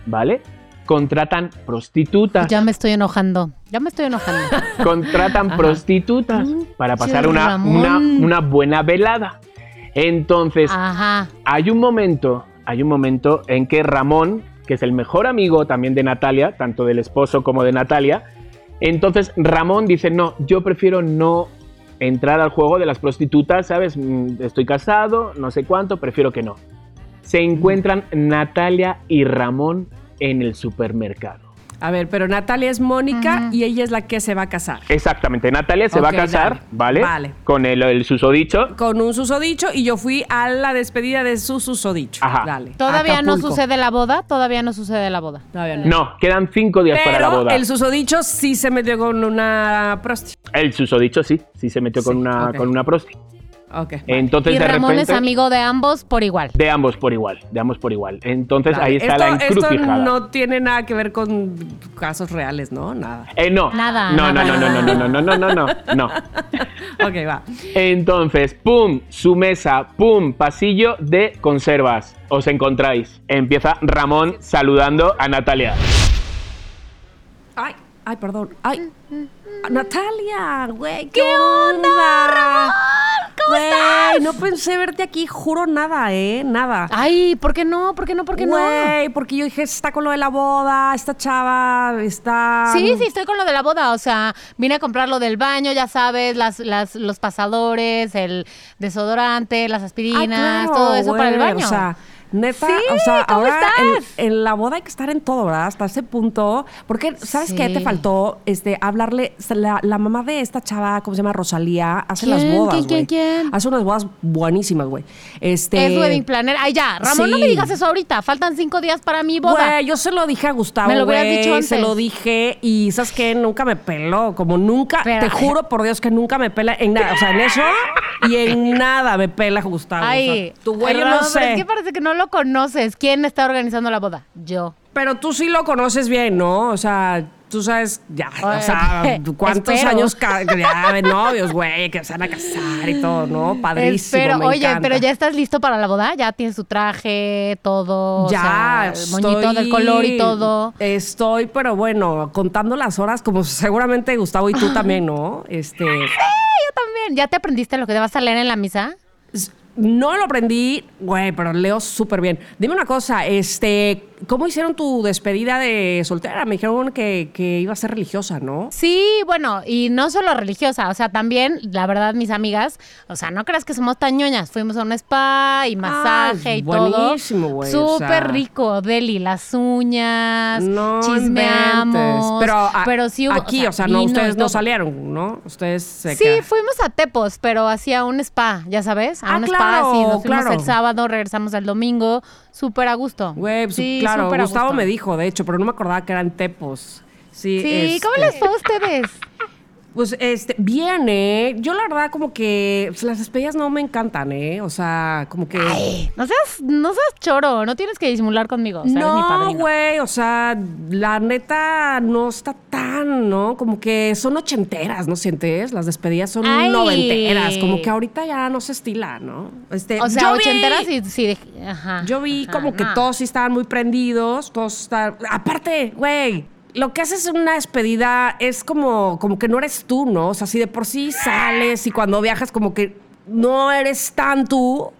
¿vale? Contratan prostitutas. Ya me estoy enojando. Ya me estoy enojando. contratan prostitutas para pasar una, una, una buena velada. Entonces, Ajá. hay un momento, hay un momento en que Ramón, que es el mejor amigo también de Natalia, tanto del esposo como de Natalia, entonces Ramón dice, no, yo prefiero no entrar al juego de las prostitutas, ¿sabes? Mm, Estoy casado, no sé cuánto, prefiero que no. Se encuentran Natalia y Ramón en el supermercado. A ver, pero Natalia es Mónica y ella es la que se va a casar. Exactamente, Natalia se va a casar, dale. ¿vale? Vale. Con el, el susodicho. Con un susodicho y yo fui a la despedida de su susodicho. Ajá. Dale. ¿Todavía no sucede la boda? Todavía no sucede la boda. Todavía no. No, quedan cinco días para la Pero boda. el susodicho sí se metió con una prosti. El susodicho sí, sí se metió con una, ok. con una prosti. Ok. Entonces y de Ramón repente. es amigo de ambos por igual. De ambos por igual, de ambos por igual. Entonces Vale. ahí está esto, la encrucijada. Esto no tiene nada que ver con casos reales, ¿no? Nada. Eh, no. Nada, No, nada, no, no, no, no, no, no, no, no, no, no. Ok, va. Entonces, pum, su mesa, pum, pasillo de conservas. Os encontráis. Empieza Ramón saludando a Natalia. Ay, ay, perdón. Ay. Natalia, güey, ¿qué, onda? Ramón? ¿Cómo Güey, no pensé verte aquí, juro nada, ¿eh? Nada. Ay, ¿por qué no? ¿Por qué no? ¿Por qué no? Güey, porque yo dije, está con lo de la boda, esta chava está... Sí, sí, estoy con lo de la boda. O sea, vine a comprar lo del baño, ya sabes, las, las, los pasadores, el desodorante, las Ah, aspirinas, claro, todo eso para el baño. O sea, neta, Sí, o sea, ¿cómo ahora en, la boda hay que estar en todo, ¿verdad? Hasta ese punto. Porque, ¿sabes qué? Te faltó este, hablarle. La, la mamá de esta chava, ¿cómo se llama? Rosalía, hace las bodas. ¿Quién, quién? Hace unas bodas buenísimas, güey. Este. Es wedding planner. Ay, ya, Ramón, no me digas eso ahorita. Faltan cinco días para mi boda. Güey, yo se lo dije a Gustavo. Me lo hubieras güey, dicho antes. Se lo dije y ¿sabes qué? Nunca me peló. Como nunca, Pero- te juro por Dios que nunca me pela en nada. O sea, en eso y en nada me pela Gustavo. O sea, Ay, tu güey, yo no sé. es que parece que no lo conoces. ¿Quién está organizando la boda? Yo. Pero tú sí lo conoces bien, ¿no? O sea, tú sabes ya, o sea, cuántos espero. años ya de novios, güey, que se van a casar y todo, ¿no? Padrísimo, Pero, me oye, encanta. pero ya estás listo para la boda. Ya tienes tu traje, todo. o Ya, sea, el moñito del color y todo. Estoy, pero bueno, contando las horas, como seguramente Gustavo y tú también, ¿no? Este, Yo también. ¿Ya te aprendiste lo que te vas a leer en la misa? No lo aprendí, güey, pero leo súper bien. Dime una cosa, este, ¿cómo hicieron tu despedida de soltera? Me dijeron que, que iba a ser religiosa, ¿no? Sí, bueno, y no solo religiosa, o sea, también, la verdad, mis amigas, o sea, no creas que somos tan ñoñas. Fuimos a un spa y masaje Ay, y todo. buenísimo, güey, o Súper sea. rico, Deli, las uñas, No chismeamos. inventes. Pero, a- pero sí hubo, aquí, o sea, no, vino y ustedes no salieron, ¿no? Ustedes se Sí, fuimos a Tepos, pero hacía un spa, ya sabes, a Ah, un claro, spa, sí, nos fuimos claro. el sábado, regresamos el domingo, súper a gusto. Güey, pues, sí, claro, Gustavo gusto. me dijo, de hecho, pero no me acordaba que eran tepos. Sí, Sí, ¿cómo este, les fue a ustedes? Pues, este, bien, ¿eh? Yo la verdad como que pues, las despedidas no me encantan, ¿eh? O sea, como que... No seas, no seas choro, no tienes que disimular conmigo. o sea, no, güey, o sea, la neta no está tan, ¿no? Como que son ochenteras, ¿no sientes? Las despedidas son Ay. noventeras, como que ahorita ya no se estila, ¿no? Este, O sea, yo vi- ochenteras sí, ajá. Yo vi ajá, como que no. todos sí estaban muy prendidos, todos estaban... Aparte, güey, lo que haces en una despedida es como, como que no eres tú, ¿no? O sea, si de por sí sales y cuando viajas como que no eres tan tú.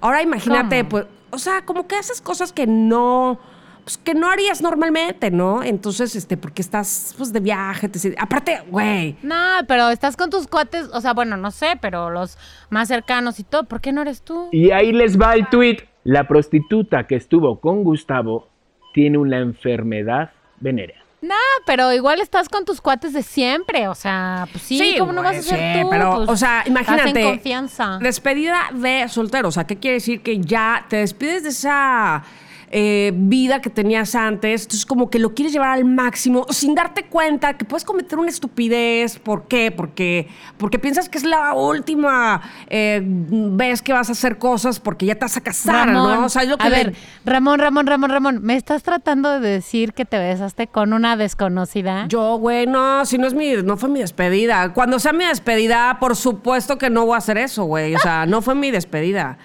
Ahora imagínate, ¿Cómo? pues, o sea, como que haces cosas que no, pues que no harías normalmente, ¿no? Entonces, este, porque estás pues de viaje, te, aparte, güey. No, pero estás con tus cuates, o sea, bueno, no sé, pero los más cercanos y todo, ¿por qué no eres tú? Y ahí les va el tweet. La prostituta que estuvo con Gustavo tiene una enfermedad venérea. No, pero igual estás con tus cuates de siempre, o sea, pues sí, ¿cómo no vas a ser sí, tú? Pero, Pues, o sea, imagínate. Estás en confianza. Despedida de soltero. O sea, ¿qué quiere decir? Que ya te despides de esa eh, vida que tenías antes. Entonces, como que lo quieres llevar al máximo sin darte cuenta que puedes cometer una estupidez. ¿Por qué? Porque, porque piensas que es la última eh, vez que vas a hacer cosas porque ya te vas a casar, Ramón, ¿no? O sea, es lo que a le- ver, Ramón, Ramón, Ramón, Ramón, ¿me estás tratando de decir que te besaste con una desconocida? Yo, güey, no, si no es mi, no fue mi despedida. Cuando sea mi despedida, por supuesto que no voy a hacer eso, güey. O sea, no fue mi despedida.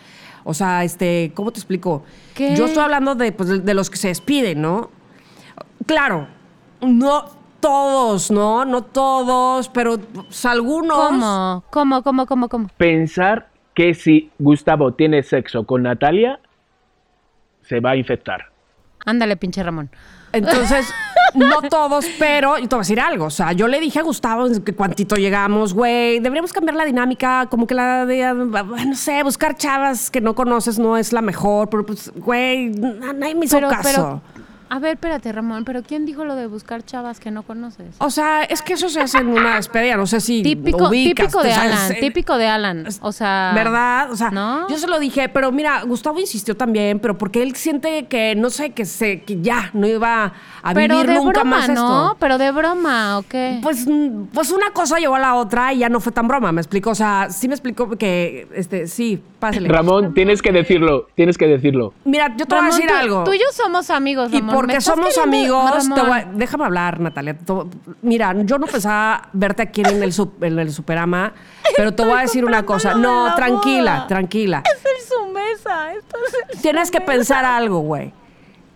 O sea, este, ¿cómo te explico? ¿Qué? Yo estoy hablando de, pues, de, de los que se despiden, ¿no? Claro, no todos, ¿no? No todos, pero pues, algunos. ¿Cómo? ¿Cómo, cómo, cómo, cómo? Pensar que si Gustavo tiene sexo con Natalia, se va a infectar. Ándale, pinche Ramón. Entonces, no todos, pero yo te voy a decir algo. O sea, yo le dije a Gustavo que cuantito llegamos, güey, deberíamos cambiar la dinámica, como que la de, no sé, buscar chavas que no conoces no es la mejor, pero pues, güey, na- nadie me hizo Pero, caso. pero, a ver, espérate, Ramón, pero ¿quién dijo lo de buscar chavas que no conoces? o sea, es que eso se hace en una despedida, no sé si Típico, ubicas, típico de sea, Alan, es- típico de Alan. O sea. ¿Verdad? O sea, ¿no? yo se lo dije, pero mira, Gustavo insistió también, pero porque él siente que, no sé, que se, que ya no iba a Pero vivir de nunca broma, más ¿no? esto. Pero de broma, ¿o qué? Pues, pues una cosa llevó a la otra y ya no fue tan broma, me explicó. O sea, sí me explicó que, este, sí, pásale. Ramón, tienes que decirlo, tienes que decirlo. Mira, yo te voy a Ramón, decir tú, algo. Tú y yo somos amigos, y Ramón. ¿Me porque somos amigos, te Ramón? voy a- déjame hablar, Natalia. To- Mira, yo no pensaba verte aquí en el, en el Superama, pero te voy a decir una cosa. No, la tranquila, boda. tranquila. Es el su mesa. Esto es el Tienes que pensar algo, güey.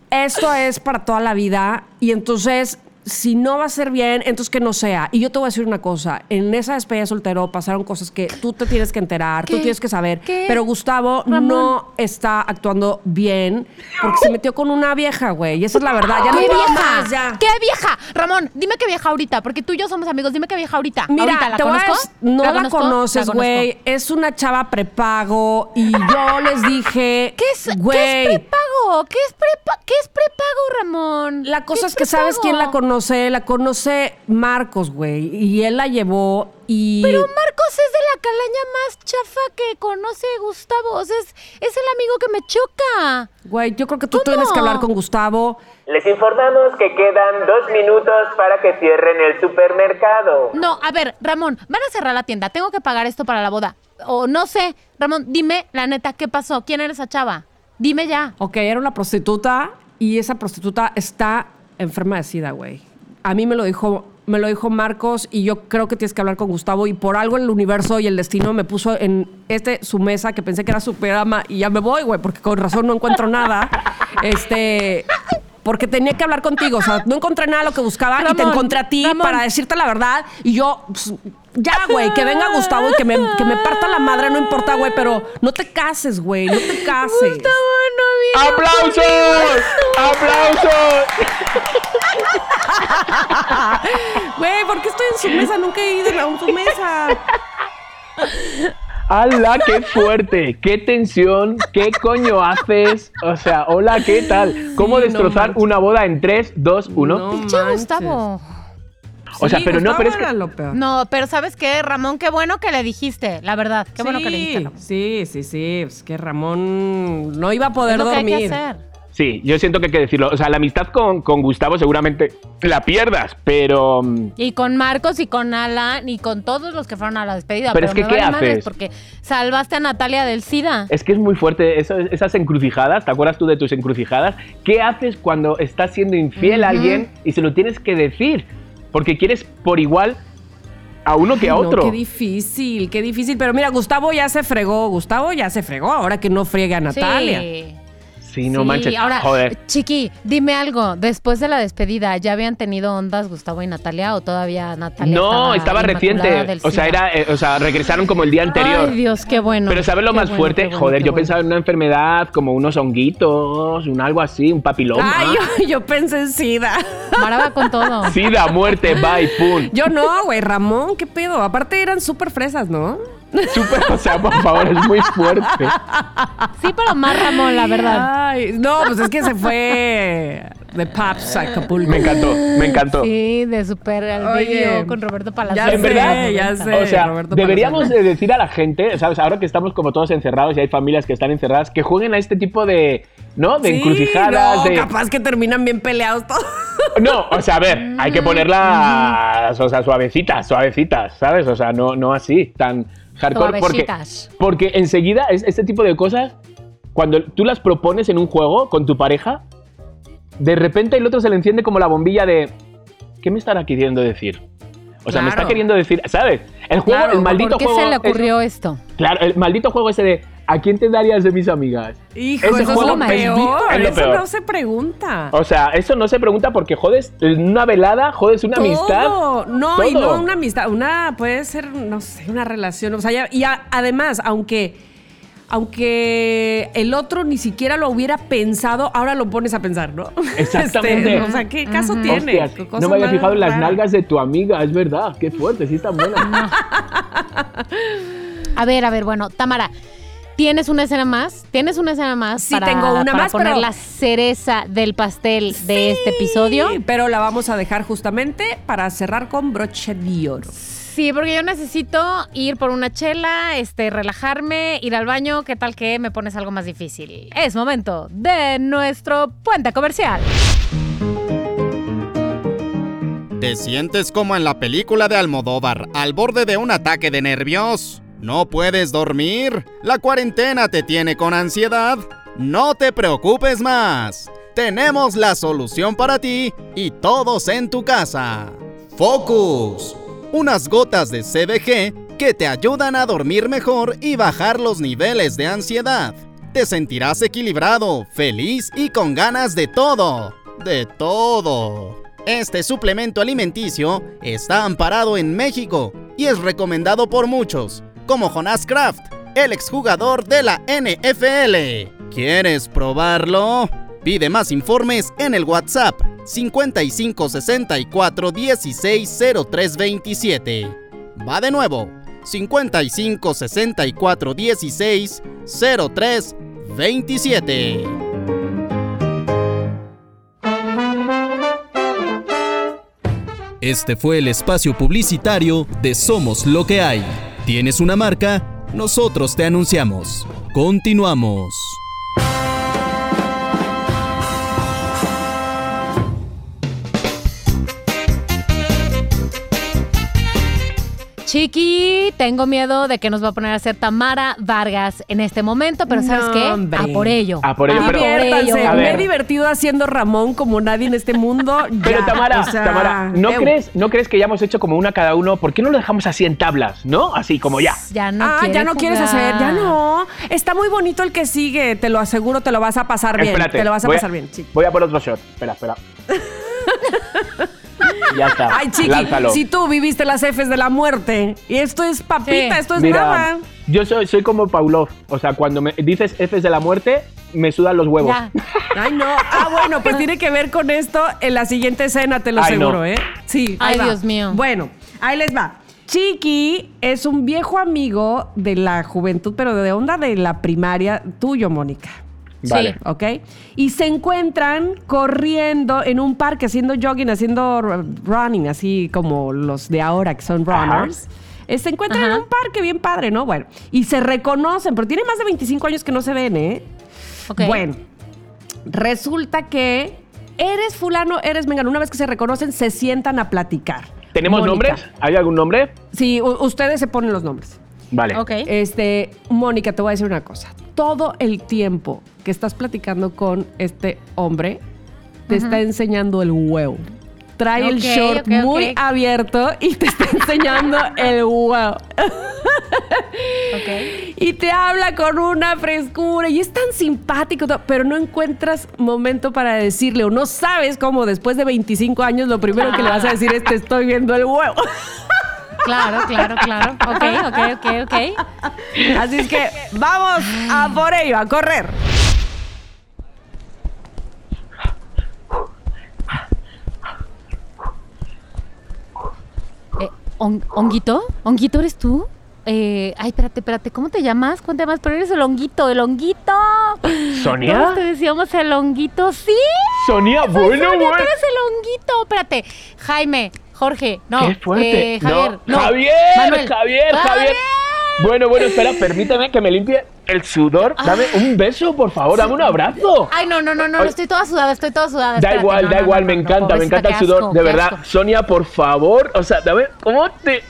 Esto es para toda la vida y entonces si no va a ser bien, entonces que no sea. Y yo te voy a decir una cosa, en esa despedida de soltero pasaron cosas que tú te tienes que enterar, tú tienes que saber, ¿Qué? pero Gustavo Ramón. no está actuando bien porque se metió con una vieja, güey, y esa es la verdad, ya no ¿Qué vieja? más, ya. ¿Qué vieja? Ramón, dime qué vieja ahorita, porque tú y yo somos amigos. Dime qué vieja ahorita. Mira, ¿Ahorita la te conozco? no la, conozco? conoces, güey. Es una chava prepago y yo les dije, ¿Qué es, güey, ¿Qué es prepago? ¿Qué es, prepa ¿Qué es prepago, Ramón? La cosa ¿Qué es que sabes quién la conoce, la conoce Marcos, güey, y él la llevó y Pero Marcos es de la calaña más chafa que conoce Gustavo. O sea, es, es el amigo que me choca. güey, yo creo que tú ¿Cómo? tienes que hablar con Gustavo. Les informamos que quedan dos minutos para que cierren el supermercado. No, a ver, Ramón, van a cerrar la tienda. Tengo que pagar esto para la boda. O no sé. Ramón, dime la neta, ¿qué pasó? ¿Quién era esa chava? Dime ya. Ok, era una prostituta y esa prostituta está enferma de sida, güey. A mí me lo dijo me lo dijo Marcos y yo creo que tienes que hablar con Gustavo y por algo el universo y el destino me puso en este su mesa que pensé que era su programa y ya me voy, güey, porque con razón no encuentro nada. Este porque tenía que hablar contigo, o sea, no encontré nada de lo que buscaba y te encontré a ti Ramón. para decirte la verdad y yo pues, ya, güey, que venga Gustavo y que me, que me parta la madre, no importa, güey, pero no te cases, güey, no te cases. Gustavo no vino. ¡Aplausos! ¡Aplausos! Güey, ¿por qué estoy en su mesa? Nunca he ido a su mesa. ¡Hala, qué fuerte! ¡Qué tensión! ¿Qué coño haces? O sea, hola, ¿qué tal? ¿Cómo destrozar una boda en 3, 2, 1? No. Manches. Gustavo. O sea, Sí, pero no, pero es que- lo peor. No, pero ¿sabes qué, Ramón? Qué bueno que le dijiste, la verdad. Qué bueno que le dijiste. Ramón. Sí, sí, sí. Es que Ramón no iba a poder Es lo que dormir. hay que hacer. Sí, yo siento que hay que decirlo. O sea, la amistad con, con Gustavo seguramente la pierdas, pero... mm, Y con Marcos y con Alan y con todos los que fueron a la despedida. Pero es que, ¿qué haces? Porque salvaste a Natalia del SIDA. Es que es muy fuerte eso- esas encrucijadas. ¿Te acuerdas tú de tus encrucijadas? ¿Qué haces cuando estás siendo infiel a alguien y se lo tienes que decir? Porque quieres por igual a uno que a Ay, no, otro. qué difícil, qué difícil. Pero mira, Gustavo ya se fregó. Gustavo ya se fregó. Ahora que no friegue a Natalia. Sí. Sí, no Sí, manches. Ahora, Joder. Chiqui, dime algo. Después de la despedida, ¿ya habían tenido ondas Gustavo y Natalia o todavía Natalia? No, estaba reciente. O sea, era, eh, o sea, regresaron como el día anterior. Ay, Dios, qué bueno. Pero ¿sabes lo más bueno, fuerte? bueno, Joder, yo bueno. pensaba en una enfermedad como unos honguitos, un algo así, un papiloma. Ay, yo, yo pensé en SIDA. Mara va con todo. Sida, muerte, bye, pum. Yo no, güey, Ramón, ¿qué pedo? Aparte eran súper fresas, ¿no? Súper, o sea, por favor, es muy fuerte. Sí, pero más Ramón, la verdad. Ay, no, pues es que se fue de Paps a Acapulco. Me encantó, me encantó. Sí, de super al Oye, video con Roberto Palacios. ya En sé, verdad, ya sé. o sea, Roberto deberíamos Palazuelos. de decir a la gente, ¿sabes? Ahora que estamos como todos encerrados y hay familias que están encerradas, que jueguen a este tipo de, ¿no? De Sí, encrucijadas, no, de... capaz que terminan bien peleados todos. No, o sea, a ver, hay que ponerlas, o sea, suavecitas, suavecitas, ¿sabes? O sea, no, no así, tan hardcore. Porque, porque enseguida, es- este tipo de cosas, cuando tú las propones en un juego con tu pareja, de repente el otro se le enciende como la bombilla de, ¿qué me estará queriendo decir? O sea, me está queriendo decir, ¿sabes? El juego, Claro, el maldito ¿Por qué juego. se le es- ocurrió esto? claro, el maldito juego ese de, ¿a quién te darías de mis amigas? Hijo, Ese eso es lo peor. vi- es lo eso peor. no se pregunta. O sea, eso no se pregunta porque jodes una velada, jodes una amistad. Todo. No, y Todo. no una amistad, una puede ser, no sé, una relación. O sea, ya- y a- además, aunque, aunque el otro ni siquiera lo hubiera pensado, ahora lo pones a pensar, ¿no? Exactamente. Este, o sea, ¿qué caso tiene? Hostias, ¿Qué cosa no me había fijado en las nalgas de tu amiga, es verdad, qué fuerte, sí están buenas. A ver, a ver, bueno, Tamara, ¿tienes una escena más? ¿Tienes una escena más? Sí, para, tengo una para más, poner pero- la cereza del pastel de este episodio. Sí, Pero la vamos a dejar justamente para cerrar con broche de oro. Sí, porque yo necesito ir por una chela, este, relajarme, ir al baño. ¿Qué tal que me pones algo más difícil? Es momento de nuestro puente comercial. ¿Te sientes como en la película de Almodóvar, al borde de un ataque de nervios? ¿No puedes dormir? ¿La cuarentena te tiene con ansiedad? No te preocupes más. Tenemos la solución para ti y todos en tu casa. Focus. Unas gotas de CBG que te ayudan a dormir mejor y bajar los niveles de ansiedad. Te sentirás equilibrado, feliz y con ganas de todo. De todo. Este suplemento alimenticio está amparado en México y es recomendado por muchos, como Jonas Kraft, el exjugador de la NFL. ¿Quieres probarlo? Pide más informes en el WhatsApp 5564 160327. Va de nuevo, 5564 160327. Este fue el espacio publicitario de Somos lo que hay. ¿Tienes una marca? Nosotros te anunciamos. Continuamos. Chiqui, tengo miedo de que nos va a poner a hacer Tamara Vargas en este momento, pero ¿sabes No, qué? hombre. A por ello. A por ello, pero- Diviértanse. A Me he ver. divertido haciendo Ramón como nadie en este mundo. Pero Ya, Tamara, o sea, Tamara, ¿no crees, ¿no crees que ya hemos hecho como una cada uno? ¿Por qué no lo dejamos así en tablas, no? Así como ya. Ya no ah, quiere ya no quieres hacer, ya no. Está muy bonito el que sigue, te lo aseguro, te lo vas a pasar bien. Espérate, te lo vas a pasar bien, sí. Voy a por otro shot. Espera, espera. ya está. Ay, chiqui, lánzalo. si tú viviste las Fs de la muerte y esto es papita, Sí. esto es Mira, nada. yo soy, soy como Paulov. O sea, cuando me dices Fs de la muerte, me sudan los huevos. Ya. Ay, no. Ah, bueno, pues tiene que ver con esto en la siguiente escena, te lo Ay, aseguro, no. ¿eh? Sí. Ay, va. Dios mío. Bueno, ahí les va. Chiqui es un viejo amigo de la juventud, pero de onda de la primaria, tuyo, Mónica. Vale. Sí. ¿ok? Y se encuentran corriendo en un parque, haciendo jogging, haciendo running, así como los de ahora que son runners. Eh, Se encuentran Ajá. en un parque bien padre, ¿no? Bueno, y se reconocen, pero tiene más de 25 años que no se ven, ¿eh? Ok. Bueno, resulta que eres fulano, eres mengano. Una vez que se reconocen, se sientan a platicar. ¿Tenemos Mónica. nombres? ¿Hay algún nombre? Sí, ustedes se ponen los nombres. Vale. Ok. Este, Mónica, te voy a decir una cosa. Todo el tiempo que estás platicando con este hombre, te está enseñando el huevo. Trae el short muy abierto y te está enseñando el huevo. Y te habla con una frescura y es tan simpático, pero no encuentras momento para decirle o no sabes cómo después de 25 años lo primero que le vas a decir es te estoy viendo el huevo. Claro, claro, claro. Ok, ok, ok, ok. Así es que vamos a por ello, a correr. Eh, ¿hon- ¿Honguito? ¿Honguito eres tú? Eh, ay, espérate, espérate, ¿cómo te llamas? ¿Cómo te llamas? Pero eres el honguito, el honguito. ¿Sonia? Todos te decíamos el honguito, sí. Sonia, Soy bueno, Sonia, bueno. tú eres el honguito. Espérate, Jaime, Jorge, no. ¡Qué fuerte! eh, Javier, no, no. Javier, Manuel. Javier, Javier. Bueno, bueno, espera, permíteme que me limpie el sudor. Dame un beso, por favor, dame un abrazo. Ay, no, no, no, no, estoy toda sudada, estoy toda sudada. Da espérate, igual, no, da no, igual, no, me encanta, me encanta el sudor. asco, de verdad. Sonia, por favor, o sea, dame, ¿cómo te...?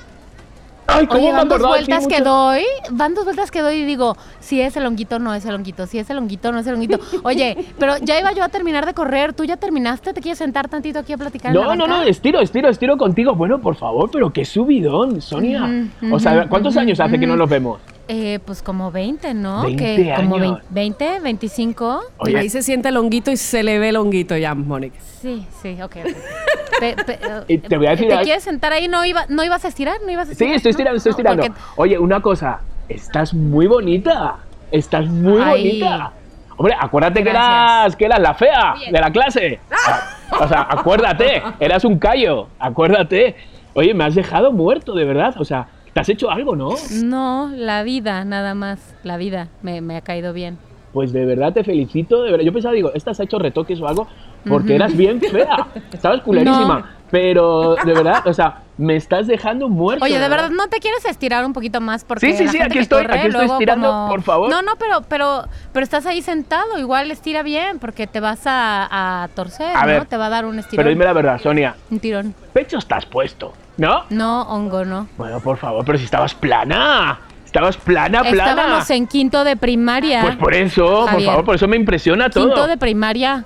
Ay, ¿cómo Oye, van dos vueltas que doy, van dos vueltas que doy y digo, si es el honguito, no es el honguito, si es el honguito, no es el honguito. Oye, pero ya iba yo a terminar de correr, ¿tú ya terminaste? ¿Te quieres sentar tantito aquí a platicar? en la No, no, no, estiro, estiro, estiro contigo. Bueno, por favor, pero qué subidón, Sonia. O sea, ¿cuántos años hace que no nos vemos? Eh, pues como 20, ¿no? 20 que como años. 20, 25. Oye. Ahí se siente el honguito y se le ve el honguito ya, Mónica. Sí, sí, ok. ok. Pe- pe- Y te voy a decir ¿Te quieres sentar ahí? ¿No, iba, ¿No ibas a estirar? ¿No ibas a Sí, estirar? estoy ¿No? estirando, estoy No, estirando. porque- Oye, una cosa, estás muy bonita. Estás muy Ay. bonita. Hombre, acuérdate que Gracias. eras, que eras la fea Oye. de la clase. Ah, O sea, acuérdate, eras un callo, acuérdate. Oye, me has dejado muerto, de verdad. O sea, te has hecho algo, ¿no? No, la vida, nada más. La vida me, me ha caído bien. Pues de verdad te felicito, de verdad. Yo pensaba, digo, ¿esta se ha hecho retoques o algo? Porque eras bien fea. Estabas culerísima. No. Pero, de verdad, o sea, me estás dejando muerto. Oye, de verdad, ¿no te quieres estirar un poquito más? Porque Sí, sí, la sí, gente aquí que estoy, corre, aquí estoy estirando, como- por favor. No, no, pero, pero, pero estás ahí sentado, igual estira bien, porque te vas a, a torcer, A ¿no? ver, te va a dar un estirón. Pero dime la verdad, Sonia. Un tirón. Pecho estás puesto, ¿no? No, hongo, no. Bueno, por favor, pero si estabas plana. Estabas plana, plana. Estábamos en quinto de primaria. Pues por eso, por favor, por eso me impresiona todo. Quinto de primaria.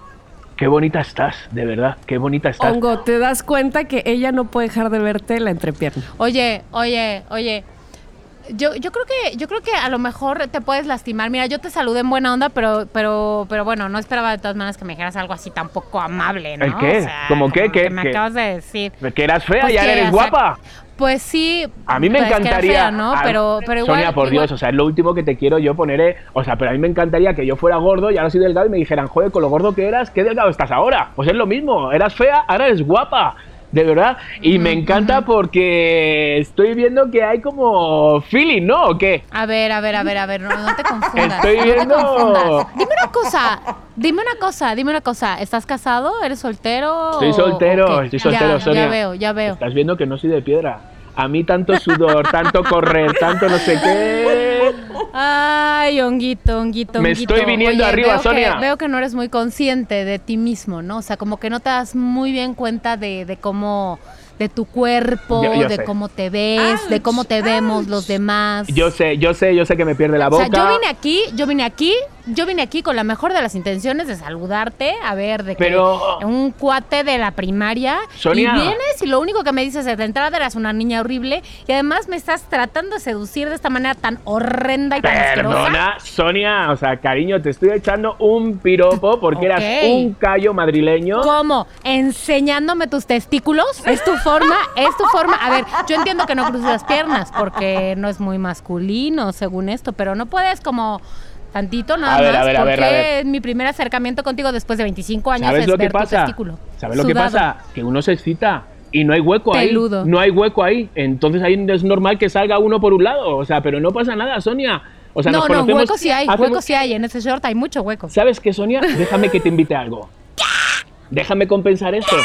Qué bonita estás, de verdad, qué bonita estás. Hongo, te das cuenta que ella no puede dejar de verte la entrepierna. Oye, oye, oye. Yo, yo creo que yo creo que a lo mejor te puedes lastimar. Mira, yo te saludé en buena onda, pero pero pero bueno, no esperaba de todas maneras que me dijeras algo así tan poco amable, ¿no? ¿El qué? ¿Cómo qué? ¿Qué? que me ¿Qué? acabas de decir. Que eras fea Pues y ahora que, eres o sea, guapa. Pues sí. A mí me pues encantaría. fea, ¿no? a- Pero pero igual Sonia, por igual- Dios, o sea, es lo último que te quiero yo poner. eh, O sea, pero a mí me encantaría que yo fuera gordo y ahora soy delgado y me dijeran, joder, con lo gordo que eras, qué delgado estás ahora. Pues es lo mismo, eras fea, ahora eres guapa. De verdad. Y me encanta porque estoy viendo que hay como feeling, ¿no? ¿O qué? A ver, a ver, a ver, a ver, no, no te confundas. Estoy no viendo. te confundas. Dime una cosa, dime una cosa, dime una cosa. ¿Estás casado? ¿Eres soltero? Estoy soltero, o estoy soltero, ya, Sonia. Ya veo, ya veo. Estás viendo que no soy de piedra. A mí tanto sudor, tanto correr, tanto no sé qué. Ay, honguito, honguito, Me honguito. estoy viniendo Oye, arriba, veo Sonia. Que, veo que no eres muy consciente de ti mismo, ¿no? O sea, como que no te das muy bien cuenta de, de cómo de tu cuerpo, Yo- yo de sé. cómo te ves, de cómo te vemos los demás. Yo sé, yo sé, yo sé que me pierde la O boca. sea, yo vine aquí, yo vine aquí, yo vine aquí con la mejor de las intenciones de saludarte, a ver, de que Pero- un cuate de la primaria Sonia. y vienes y lo único que me dices es de entrada eras una niña horrible y además me estás tratando de seducir de esta manera tan horrenda y tan asquerosa. Perdona, Sonia, o sea, cariño, te estoy echando un piropo porque eras un callo madrileño. ¿Cómo? ¿Enseñándome tus testículos? ¿Es tu forma? ¿Es tu forma? A ver, yo entiendo que no cruces las piernas porque no es muy masculino, según esto, pero no puedes como tantito nada A ver, más a ver, a ver, porque a ver. mi primer acercamiento contigo después de 25 años ¿Sabes es lo que tu pasa? testículo. ¿Sabes lo que pasa? Que uno se excita y no hay hueco Peludo. ahí. No hay hueco ahí. Entonces ahí es normal que salga uno por un lado. O sea, pero no pasa nada, Sonia. O sea, no, nos no, hueco sí hay, hace hueco sí hay, en ese short hay mucho hueco. ¿Sabes qué, Sonia? Déjame que te invite a algo. Déjame compensar esto.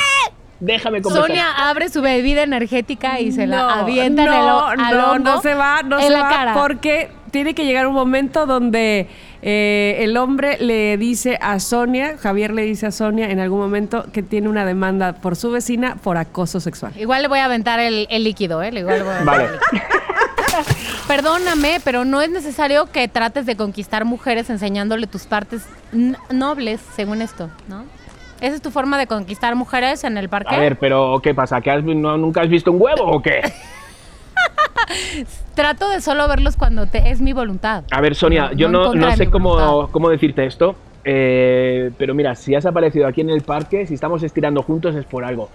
Déjame compensar. Sonia abre su bebida energética y se la No, avienta en el no, al no, hombro no se va, no en se la va, cara. porque tiene que llegar un momento donde eh, el hombre le dice a Sonia, Javier le dice a Sonia en algún momento que tiene una demanda por su vecina por acoso sexual. Igual le voy a aventar el, el líquido, ¿eh? Igual le voy a aventar Vale. el líquido. Perdóname, pero no es necesario que trates de conquistar mujeres enseñándole tus partes nobles, según esto, ¿no? ¿Esa es tu forma de conquistar mujeres en el parque? A ver, pero ¿qué pasa? ¿Que has- no- nunca has visto un huevo o qué? Trato de solo verlos cuando te, es mi voluntad. A ver, Sonia, No, yo no no, sé cómo, cómo decirte esto, eh, pero mira, si has aparecido aquí en el parque, si estamos estirando juntos es por algo.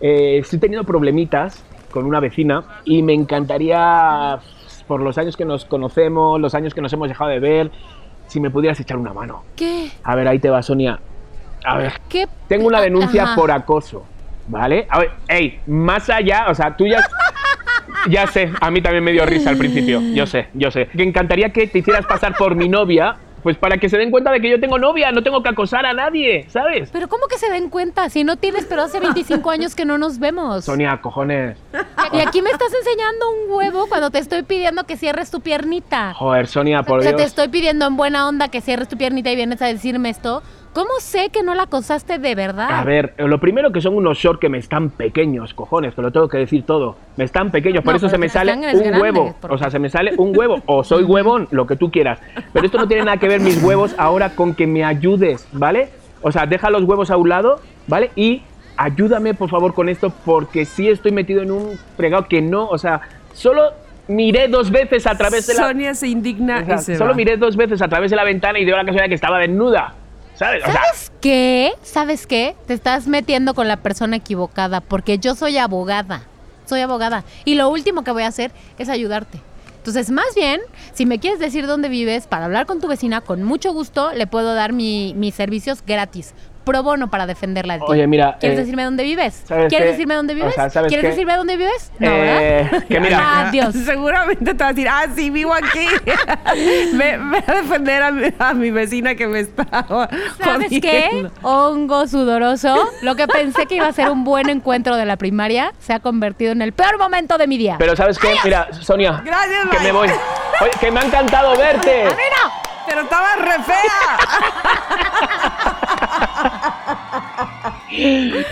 Eh, estoy teniendo problemitas con una vecina y me encantaría, por los años que nos conocemos, los años que nos hemos dejado de ver, si me pudieras echar una mano. ¿Qué? A ver, ahí te va, Sonia. A ver, ¿Qué? tengo una denuncia Ajá. por acoso, ¿vale? A ver, ey, más allá, o sea, tú ya... Ya sé, a mí también me dio risa al principio, yo sé, yo sé. Que encantaría que te hicieras pasar por mi novia, pues para que se den cuenta de que yo tengo novia, no tengo que acosar a nadie, ¿sabes? Pero ¿cómo que se den cuenta? Si no tienes, pero hace 25 años que no nos vemos. Sonia, cojones. Y aquí me estás enseñando un huevo cuando te estoy pidiendo que cierres tu piernita. Joder, Sonia, por o sea, te Dios. estoy pidiendo en buena onda que cierres tu piernita y vienes a decirme esto. ¿Cómo sé que no la acosaste de verdad? A ver, lo primero que son unos shorts que me están pequeños, cojones, te lo tengo que decir todo. Me están pequeños, por No, eso pero se me sale un grandes, huevo. porque- O sea, se me sale un huevo. O soy huevón, lo que tú quieras. Pero esto no tiene nada que ver mis huevos ahora con que me ayudes, ¿vale? O sea, deja los huevos a un lado, ¿vale? Y ayúdame, por favor, con esto, porque sí estoy metido en un fregado que no, o sea, solo miré dos veces a través de la... Sonia se indigna o sea, y se solo va. miré dos veces a través de la ventana y dio la casualidad que estaba desnuda. ¿Sabes? ¿Sabes qué? ¿Sabes qué? Te estás metiendo con la persona equivocada porque yo soy abogada. Soy abogada. Y lo último que voy a hacer es ayudarte. Entonces, más bien, si me quieres decir dónde vives para hablar con tu vecina, con mucho gusto le puedo dar mi- mis servicios gratis. Pro bono para defenderla de ti. Oye, mira, ¿Quieres eh, decirme dónde vives? ¿sabes ¿Quieres qué? decirme dónde O vives? sea, ¿sabes ¿Quieres qué? decirme dónde vives? No, Eh, ¿verdad? que mira. Adiós. Seguramente te va a decir, ah, sí, vivo aquí. ve, ve a defender a mi, a mi vecina que me está ¿Sabes qué? Hongo sudoroso. Lo que pensé que iba a ser un buen encuentro de la primaria se ha convertido en el peor momento de mi día. Pero ¿sabes qué? Mira, Sonia, Gracias, que me voy. Oye, que me ha encantado verte. Pero estaba re fea.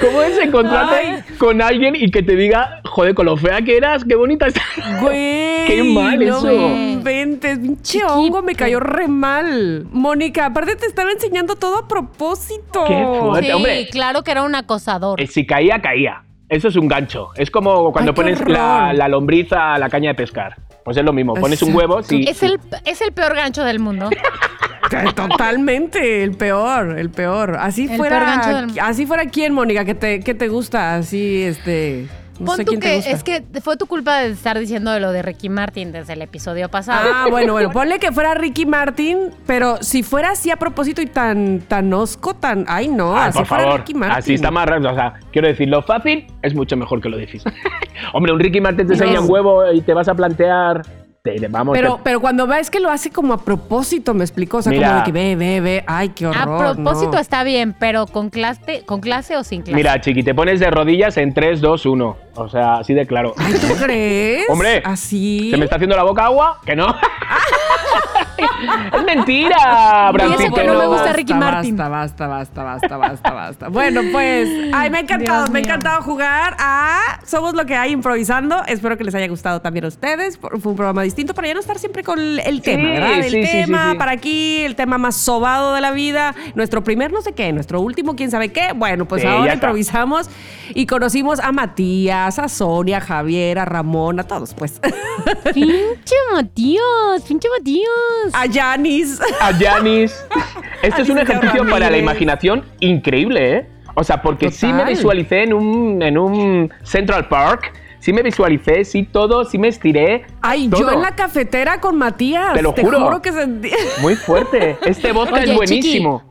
¿Cómo es encontrarte Ay. con alguien y que te diga, joder, con lo fea que eras, qué bonita estás? Güey. Qué mal no eso. inventes, pinche hongo, me cayó re mal. Mónica, aparte te estaba enseñando todo a propósito. Qué fuerte. sí, hombre. claro que era un acosador. Eh, Si caía, caía. Eso es un gancho. Es como cuando Ay, pones la, la lombriz a la caña de pescar. Pues es lo mismo. Pones un huevo, sí. Es el, es el peor gancho del mundo. Totalmente, el peor, el peor. Así El fuera, peor gancho del- así fuera quién, Mónica, que te, que te gusta, así, este, no Pon sé tú quién te que gusta. es que fue tu culpa de estar diciendo de lo de Ricky Martin desde el episodio pasado. Ah, bueno, bueno, ponle que fuera Ricky Martin, pero si fuera así a propósito y tan, tan osco, tan, ay no, así por fuera favor, Ricky Martin. así está más raro. O sea, quiero decir, lo fácil es mucho mejor que lo difícil. Hombre, un Ricky Martin te enseña un huevo y te vas a plantear. Te- vamos, Pero, te- pero cuando ves que lo hace como a propósito, me explicó, o sea, Mira. como de que ve, ve, ve, ay, qué horror. a propósito no. está bien, pero con clase, con clase o sin clase. Mira, chiqui, te pones de rodillas en 3, 2, 1. O sea, así de claro. Ay, ¿tú crees? Hombre, así. ¿Se me está haciendo la boca agua? ¿Que no? es mentira, Y eso que no me gusta basta, Ricky Martin. Basta, basta, basta, basta, basta, basta. Bueno, pues, ay, me ha encantado, Dios me ha encantado jugar a Somos lo que hay improvisando. Espero que les haya gustado también a ustedes. Fue un programa distinto para ya no estar siempre con el tema, ¿verdad? El sí, sí, tema sí, sí. para aquí, el tema más sobado de la vida. Nuestro primer no sé qué, nuestro último quién sabe qué. Bueno, pues Sí, ahora improvisamos y conocimos a Matías, a Sonia, a Javier, a Ramón, a todos, pues. Pinche Matías, pinche Matías. a Yanis. A Yanis. Esto es un ejercicio para la imaginación increíble, ¿eh? O sea, porque sí me Total. visualicé en un, en un Central Park. Sí me visualicé, sí todo, sí me estiré. Ay, todo. yo en la cafetera con Matías. Te lo juro. que sentí. Muy fuerte. Este vodka Oye, es buenísimo.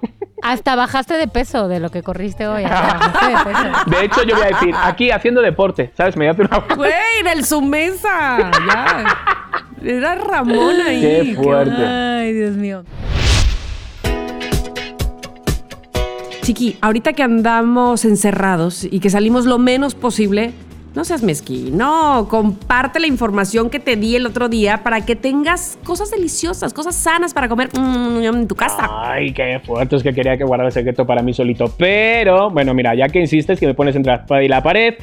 Hasta bajaste de peso de lo que corriste hoy. hasta bajaste de peso. De hecho, yo voy a decir, aquí haciendo deporte, ¿sabes? Me voy a hacer una... Güey, en el Sumesa. Ya. Era Ramón ahí. Qué fuerte. Ay, Dios mío. Chiqui, ahorita que andamos encerrados y que salimos lo menos posible, no seas mezquino. Comparte la información que te di el otro día para que tengas cosas deliciosas, cosas sanas para comer mm, en tu casa. Ay, qué fuerte, es que quería que guardara el secreto para mí solito. Pero, bueno, mira, ya que insistes que me pones entre la espada y la pared,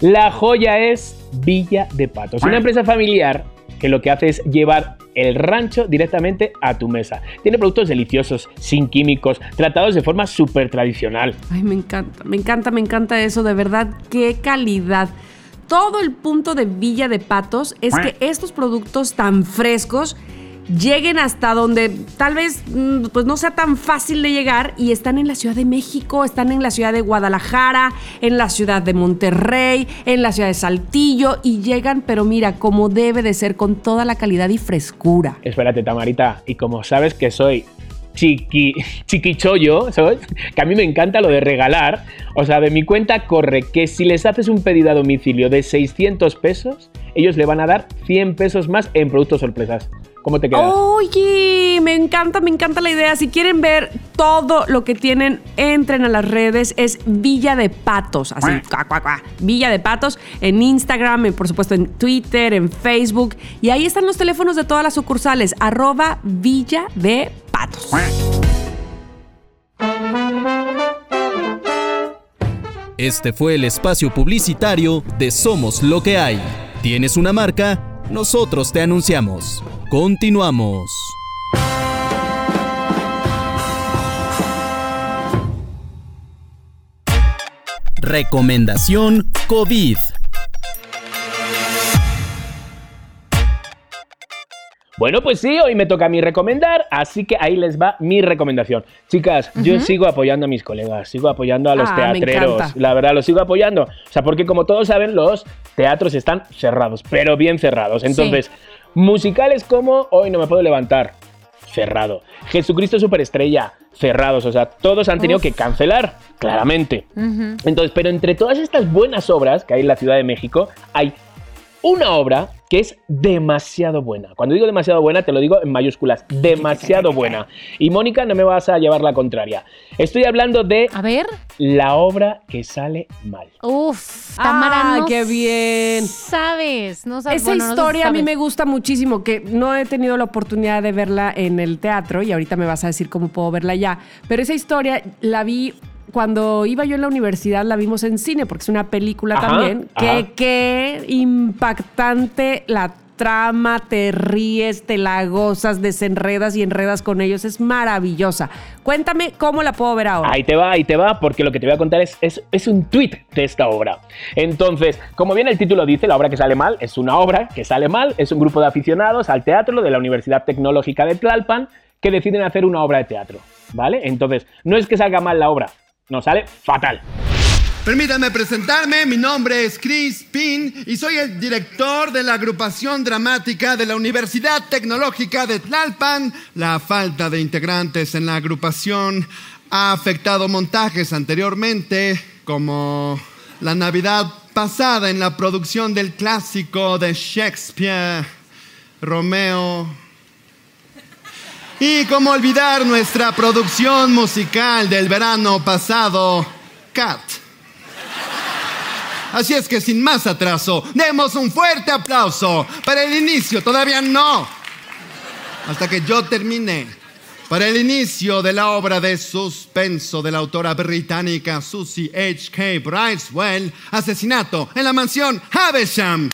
la joya es Villa de Patos, una empresa familiar que lo que hace es llevar el rancho directamente a tu mesa. Tiene productos deliciosos, sin químicos, tratados de forma súper tradicional. Ay, me encanta, me encanta, me encanta eso, de verdad, qué calidad. Todo el punto de Villa de Patos es que estos productos tan frescos lleguen hasta donde tal vez mm, pues no sea tan fácil de llegar y están en la Ciudad de México, están en la ciudad de Guadalajara, en la ciudad de Monterrey, en la ciudad de Saltillo y llegan, pero mira, como debe de ser con toda la calidad y frescura. Espérate, Tamarita, y como sabes que soy chiqui, chiquichollo, ¿sabes? Que a mí me encanta lo de regalar. O sea, de mi cuenta corre que si les haces un pedido a domicilio de 600 pesos, ellos le van a dar 100 pesos más en productos sorpresas. ¿Cómo te quedas? Oye, me encanta, me encanta la idea. Si quieren ver todo lo que tienen, entren a las redes. Es Villa de Patos, así, cuá, cuá, cuá. Villa de Patos en Instagram, en, por supuesto en Twitter, en Facebook. Y ahí están los teléfonos de todas las sucursales, arroba Villa de Patos. Este fue el espacio publicitario de Somos lo que hay. ¿Tienes una marca? Nosotros te anunciamos. Continuamos. Recomendación COVID. Bueno, pues sí, hoy me toca a mí recomendar, así que ahí les va mi recomendación. Chicas, yo sigo apoyando a mis colegas, sigo apoyando a los Ah, teatreros, la verdad, los sigo apoyando. O sea, porque como todos saben, los teatros están cerrados, pero bien cerrados. Entonces, musicales como Hoy no me puedo levantar, cerrado. Jesucristo Superestrella, cerrados. O sea, todos han tenido Uf. que cancelar, claramente. Entonces, pero entre todas estas buenas obras que hay en la Ciudad de México, hay una obra que es demasiado buena. Cuando digo demasiado buena, te lo digo en mayúsculas, demasiado buena. Y Mónica, no me vas a llevar la contraria. Estoy hablando de A ver. la obra que sale mal. Uf, Tamara, Ah, no qué bien. sabes, no sabes. Esa bueno, no sé si historia a mí sabes. me gusta muchísimo, que no he tenido la oportunidad de verla en el teatro y ahorita me vas a decir cómo puedo verla ya. Pero esa historia la vi cuando iba yo en la universidad, la vimos en cine, porque es una película Ajá, también. Que qué impactante la trama, te ríes, te la gozas, desenredas y enredas con ellos. Es maravillosa. Cuéntame cómo la puedo ver ahora. Ahí te va, ahí te va, porque lo que te voy a contar es, es, es un tweet de esta obra. Entonces, como bien el título dice, la obra que sale mal es una obra que sale mal, es un grupo de aficionados al teatro de la Universidad Tecnológica de Tlalpan que deciden hacer una obra de teatro, ¿vale? Entonces, no es que salga mal la obra, no, sale fatal. Permítanme presentarme, mi nombre es Chris Pin y soy el director de la agrupación dramática de la Universidad Tecnológica de Tlalpan. La falta de integrantes en la agrupación ha afectado montajes anteriormente, como la Navidad pasada en la producción del clásico de Shakespeare, Romeo. Y cómo olvidar nuestra producción musical del verano pasado, Cat. Así es que sin más atraso, demos un fuerte aplauso para el inicio, todavía no, hasta que yo termine, para el inicio de la obra de suspenso de la autora británica Susie H.K. Brightwell, Asesinato en la mansión Havisham.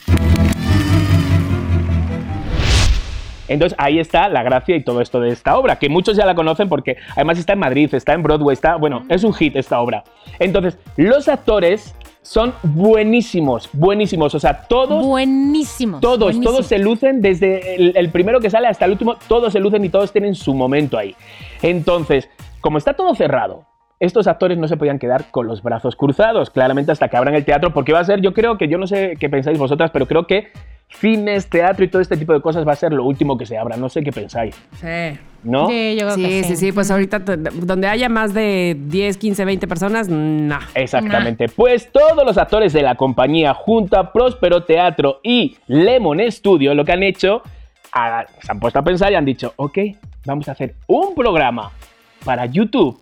Entonces ahí está la gracia y todo esto de esta obra, que muchos ya la conocen porque además está en Madrid, está en Broadway, está, bueno, es un hit esta obra. Entonces, los actores son buenísimos, buenísimos, o sea, todos Buenísimos. Todos, buenísimos. todos se lucen, desde el, el primero que sale hasta el último, todos se lucen y todos tienen su momento ahí. Entonces, como está todo cerrado, estos actores no se podían quedar con los brazos cruzados, claramente hasta que abran el teatro, porque va a ser, yo creo que, yo no sé qué pensáis vosotras, pero creo que cines, teatro y todo este tipo de cosas va a ser lo último que se abra. No sé qué pensáis, Sí. ¿no? Sí, yo creo Sí, que sí, sí, pues ahorita donde haya más de 10, 15, 20 personas, no. Exactamente. Pues todos los actores de la compañía, junto a Próspero Teatro y Lemon Studio, lo que han hecho, ah, se han puesto a pensar y han dicho, ok, vamos a hacer un programa para YouTube.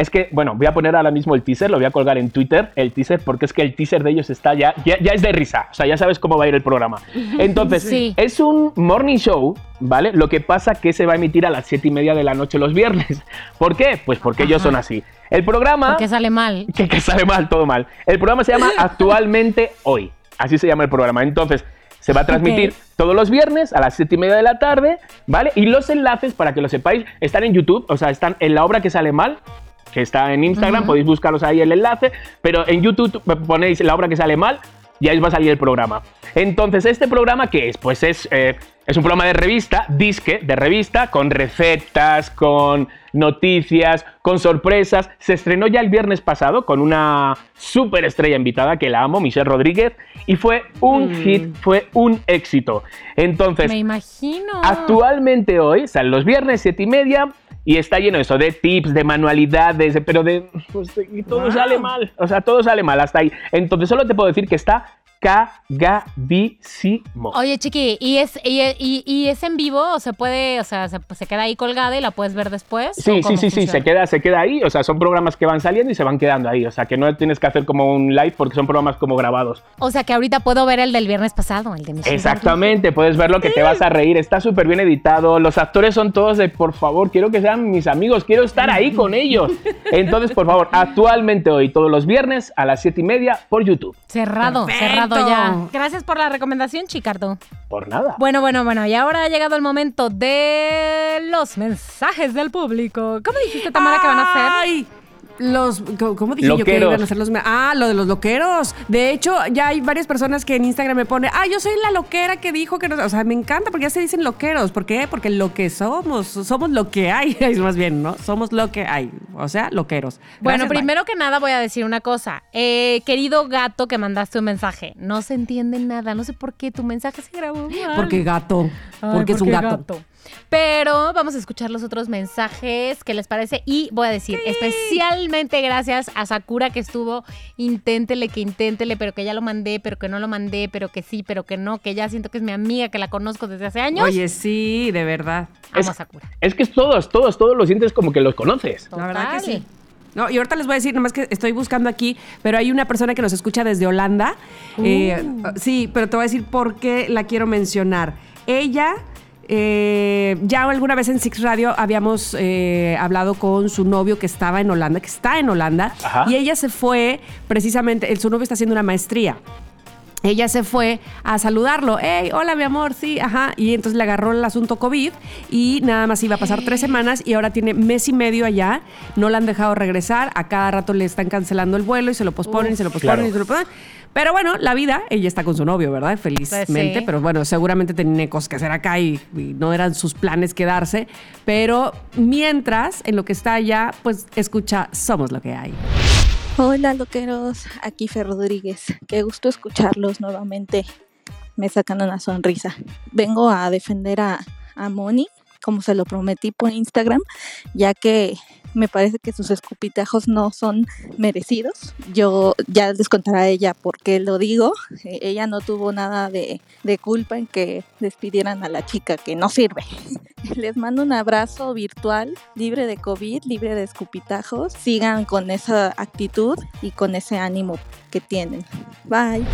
Es que, bueno, voy a poner ahora mismo el teaser, lo voy a colgar en Twitter, el teaser, porque es que el teaser de ellos está ya, ya, ya es de risa, o sea, ya sabes cómo va a ir el programa. Entonces, Sí. es un morning show, ¿vale? Lo que pasa que se va a emitir a las 7 y media de la noche los viernes. ¿Por qué? Pues porque ellos son así. El programa... Porque sale mal. Que, que sale mal, todo mal. El programa se llama Actualmente Hoy. Así se llama el programa. Entonces, se va a transmitir todos los viernes a las 7 y media de la tarde, ¿vale? Y los enlaces, para que lo sepáis, están en YouTube, o sea, están en la obra que sale mal, que está en Instagram, podéis buscarlos ahí el enlace, pero en YouTube ponéis la obra que sale mal, y ahí va a salir el programa. Entonces, ¿este programa qué es? Pues es, eh, es un programa de revista, disque de revista, con recetas, con noticias, con sorpresas. Se estrenó ya el viernes pasado con una súper estrella invitada que la amo, Michelle Rodríguez, y fue un hit, fue un éxito. Entonces, Me imagino. Actualmente hoy salen los viernes, siete y media, y está lleno de eso, de tips, de manualidades, de- pero de. pues, y todo sale mal. O sea, todo sale mal hasta ahí. Entonces, solo te puedo decir que está cagadísimo. Oye, Chiqui, ¿y es, y, y- y es en vivo? ¿O se puede, o sea, se, se queda ahí colgada y la puedes ver después? Sí, ¿O sí, sí, sí, se queda, se queda ahí. O sea, son programas que van saliendo y se van quedando ahí. O sea, que no tienes que hacer como un live porque son programas como grabados. O sea, que ahorita puedo ver el del viernes pasado, el de Michelle Exactamente, puedes verlo que te vas a reír. Está súper bien editado. Los actores son todos de, por favor, quiero que sean mis amigos, quiero estar ahí con ellos. Entonces, por favor, actualmente hoy, todos los viernes a las siete y media por YouTube. Cerrado, Perfecto. cerrado ya. Gracias por la recomendación, Chicardo. Por nada. Bueno, bueno, bueno, y ahora ha llegado el momento de los mensajes del público. ¿Cómo dijiste, Tamara, que van a hacer? Ay, Los, ¿cómo- ¿cómo dije yo que iban a ser los? Ah, lo de los loqueros. De hecho, ya hay varias personas que en Instagram me ponen, ah, yo soy la loquera que dijo que no. O sea, me encanta porque ya se dicen loqueros. ¿Por qué? Porque lo que somos, somos lo que hay. Es más bien, ¿no? Somos lo que hay. O sea, loqueros. Bueno, bye. primero que nada voy a decir una cosa. Eh, querido gato que mandaste un mensaje, no se entiende nada. No sé por qué tu mensaje se grabó mal. Porque gato. Ay, porque es un gato. Pero vamos a escuchar los otros mensajes, ¿qué les parece? Y voy a decir, especialmente gracias a Sakura que estuvo, inténtele, que inténtele, pero que ya lo mandé, pero que no lo mandé, pero que sí, pero que no, que ya siento que es mi amiga, que la conozco desde hace años. Oye, sí, de verdad. Amo es- a Sakura. Es que es todos, todos, todos lo sientes como que los conoces. La verdad que sí. No, y ahorita les voy a decir, nomás que estoy buscando aquí, pero hay una persona que nos escucha desde Holanda. Eh, sí, pero te voy a decir por qué la quiero mencionar. Ella, eh, ya alguna vez en Six Radio habíamos eh, hablado con su novio que estaba en Holanda, que está en Holanda, Ajá. y ella se fue precisamente, el- su novio está haciendo una maestría. Ella se fue a saludarlo. Hey, hola, mi amor, sí, ajá. Y entonces le agarró el asunto COVID y nada más iba a pasar tres semanas y ahora tiene mes y medio allá. No la han dejado regresar. A cada rato le están cancelando el vuelo y se lo posponen y se lo posponen claro. y se lo posponen. Pero bueno, la vida, ella está con su novio, ¿verdad? Felizmente. Pues sí. Pero bueno, seguramente tenía cosas que hacer acá y, y no eran sus planes quedarse. Pero mientras, en lo que está allá, pues escucha Somos lo que hay. Hola loqueros, aquí Fer Rodríguez. Qué gusto escucharlos nuevamente. Me sacan una sonrisa. Vengo a defender a, a Moni, como se lo prometí por Instagram, ya que me parece que sus escupitajos no son merecidos. Yo ya les contaré a ella por qué lo digo. Eh, ella no tuvo nada de, de culpa en que despidieran a la chica que no sirve. Les mando un abrazo virtual, libre de COVID, libre de escupitajos. Sigan con esa actitud y con ese ánimo que tienen. Bye.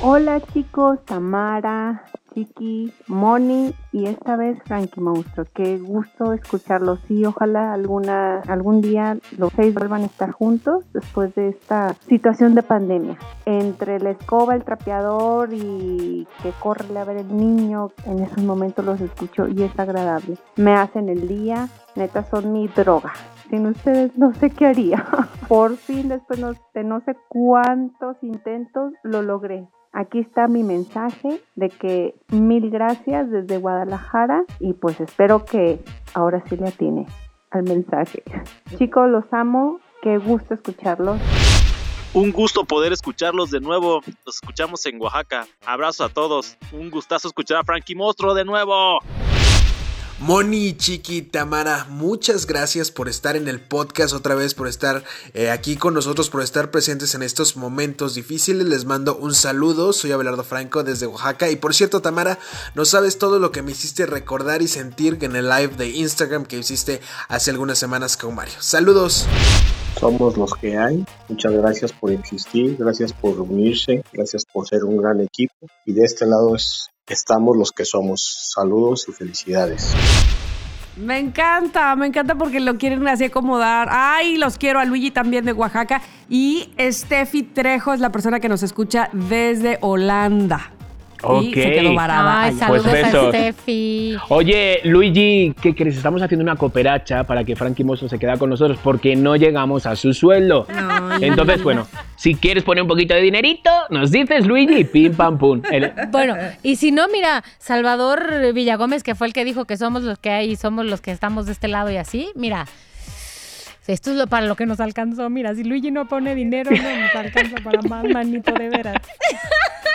Hola chicos, Tamara, Chiqui, Moni y esta vez Frankie Monstruo. Qué gusto escucharlos y ojalá alguna, algún día los seis vuelvan a estar juntos después de esta situación de pandemia. Entre la escoba, el trapeador y que corre a ver el niño, en esos momentos los escucho y es agradable. Me hacen el día, neta son mi droga. Sin ustedes no sé qué haría. Por fin, después de no sé cuántos intentos, lo logré. Aquí está mi mensaje de que mil gracias desde Guadalajara y pues espero que ahora sí le atine al mensaje. Chicos, los amo, qué gusto escucharlos. Un gusto poder escucharlos de nuevo. Los escuchamos en Oaxaca. Abrazos a todos. Un gustazo escuchar a Frankie Monstruo de nuevo. Moni, Chiqui, Tamara, muchas gracias por estar en el podcast otra vez, por estar eh, aquí con nosotros, por estar presentes en estos momentos difíciles. Les mando un saludo, soy Abelardo Franco desde Oaxaca. Y por cierto, Tamara, no sabes todo lo que me hiciste recordar y sentir en el live de Instagram que hiciste hace algunas semanas con Mario. Saludos. Somos los que hay. Muchas gracias por existir, gracias por unirse, gracias por ser un gran equipo. Y de este lado es, estamos los que somos. Saludos y felicidades. Me encanta, me encanta porque lo quieren así acomodar. Ay, los quiero a Luigi también de Oaxaca. Y Steffi Trejo es la persona que nos escucha desde Holanda. Y se quedó varada. Ay, allá. saludos Pues a. Steffi. Oye, Luigi, ¿qué crees? Estamos haciendo una cooperacha para que Frankie Mosso se quede con nosotros porque no llegamos a su sueldo. Ay. Entonces, bueno, si quieres poner un poquito de dinerito, nos dices, Luigi, pim, pam, pum. El- Bueno, y si no, mira, Salvador Villagómez, que fue el que dijo que somos los que hay y somos los que estamos de este lado y así, mira. Esto es lo, para lo que nos alcanzó. Mira, si Luigi no pone dinero, no nos alcanza para más, manito, de veras.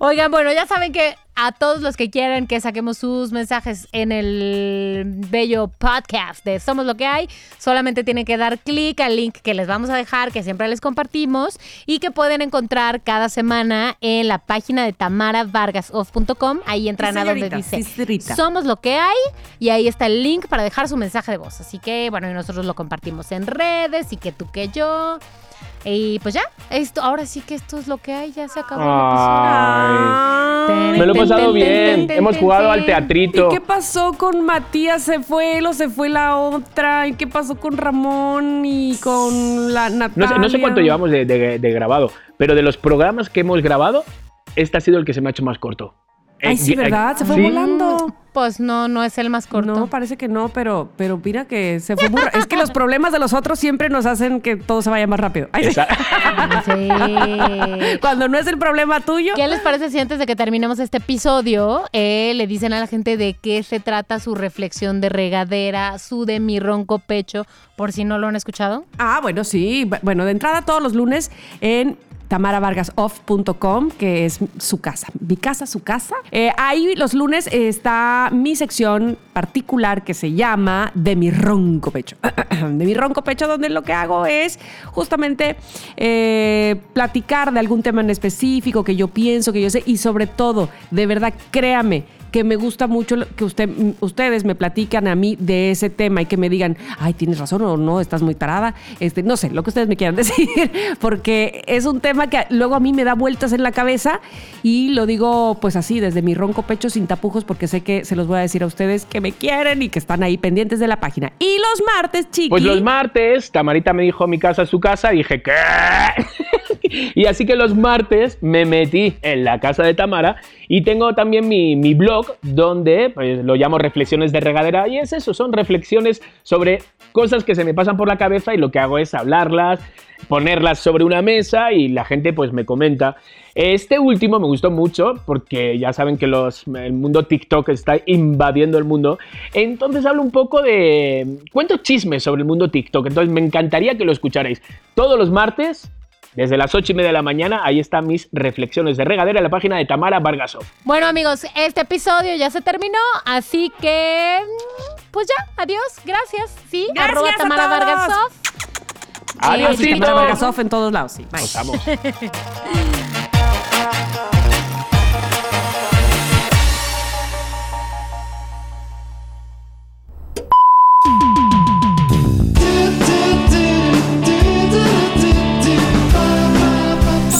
Oigan, bueno, ya saben que a todos los que quieren que saquemos sus mensajes en el bello podcast de Somos lo que hay, solamente tienen que dar clic al link que les vamos a dejar, que siempre les compartimos y que pueden encontrar cada semana en la página de tamaravargasoff.com. Ahí entran Sí, a donde dice sí. Somos lo que hay y ahí está el link para dejar su mensaje de voz. Así que, bueno, y nosotros lo compartimos en redes y que tú que yo. Y pues ya, esto, ahora sí que esto es lo que hay, ya se acabó. Me lo he pasado bien. Hemos jugado al teatrito. ¿Y qué pasó con Matías? ¿Se fue él o se fue la otra? ¿Y qué pasó con Ramón y con la No Natalia? sé, no sé cuánto llevamos de, de- de grabado, pero de los programas que hemos grabado, este ha sido el que se me ha hecho más corto. Ay, Eh, sí, ¿verdad? Se fue sí. volando. Pues no, no es el más corto. No, parece que no, pero, pero mira que se fue muy Es que los problemas de los otros siempre nos hacen que todo se vaya más rápido. Ay, sí. Sí. Cuando no es el problema tuyo. ¿Qué les parece si antes de que terminemos este episodio eh, le dicen a la gente de qué se trata su reflexión de regadera, su de mi ronco pecho, por si no lo han escuchado? Ah, bueno, sí. Bu- Bueno, de entrada todos los lunes en tamaravargasoff.com, que es su casa. Mi casa, su casa. Eh, ahí los lunes está mi sección particular que se llama De mi ronco pecho. de mi ronco pecho, donde lo que hago es justamente eh, platicar de algún tema en específico que yo pienso, que yo sé, y sobre todo, de verdad, créame que me gusta mucho que usted, ustedes me platican a mí de ese tema y que me digan, ay, tienes razón o no, estás muy tarada. Este, no sé, lo que ustedes me quieran decir, porque es un tema que luego a mí me da vueltas en la cabeza y lo digo pues así, desde mi ronco pecho sin tapujos, porque sé que se los voy a decir a ustedes que me quieren y que están ahí pendientes de la página. Y los martes, chiqui. Pues los martes, Tamarita me dijo mi casa es su casa, y dije, ¿qué? y así que los martes me metí en la casa de Tamara y tengo también mi, mi blog donde pues, lo llamo Reflexiones de Regadera y es eso, son reflexiones sobre cosas que se me pasan por la cabeza y lo que hago es hablarlas, ponerlas sobre una mesa y la gente pues me comenta. Este último me gustó mucho porque ya saben que los, el mundo TikTok está invadiendo el mundo. Entonces hablo un poco de... Cuento chismes sobre el mundo TikTok. Entonces me encantaría que lo escucharais todos los martes. Desde las 8 y media de la mañana, ahí están mis reflexiones de regadera en la página de Tamara Vargasov. Bueno, amigos, este episodio ya se terminó, así que. Pues ya, adiós, gracias. Sí, Gracias arroba a Tamara todos. Vargasov. Adiósito. Sí, Tamara Vargasov en todos lados, sí. Bye.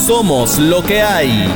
Somos lo que hay.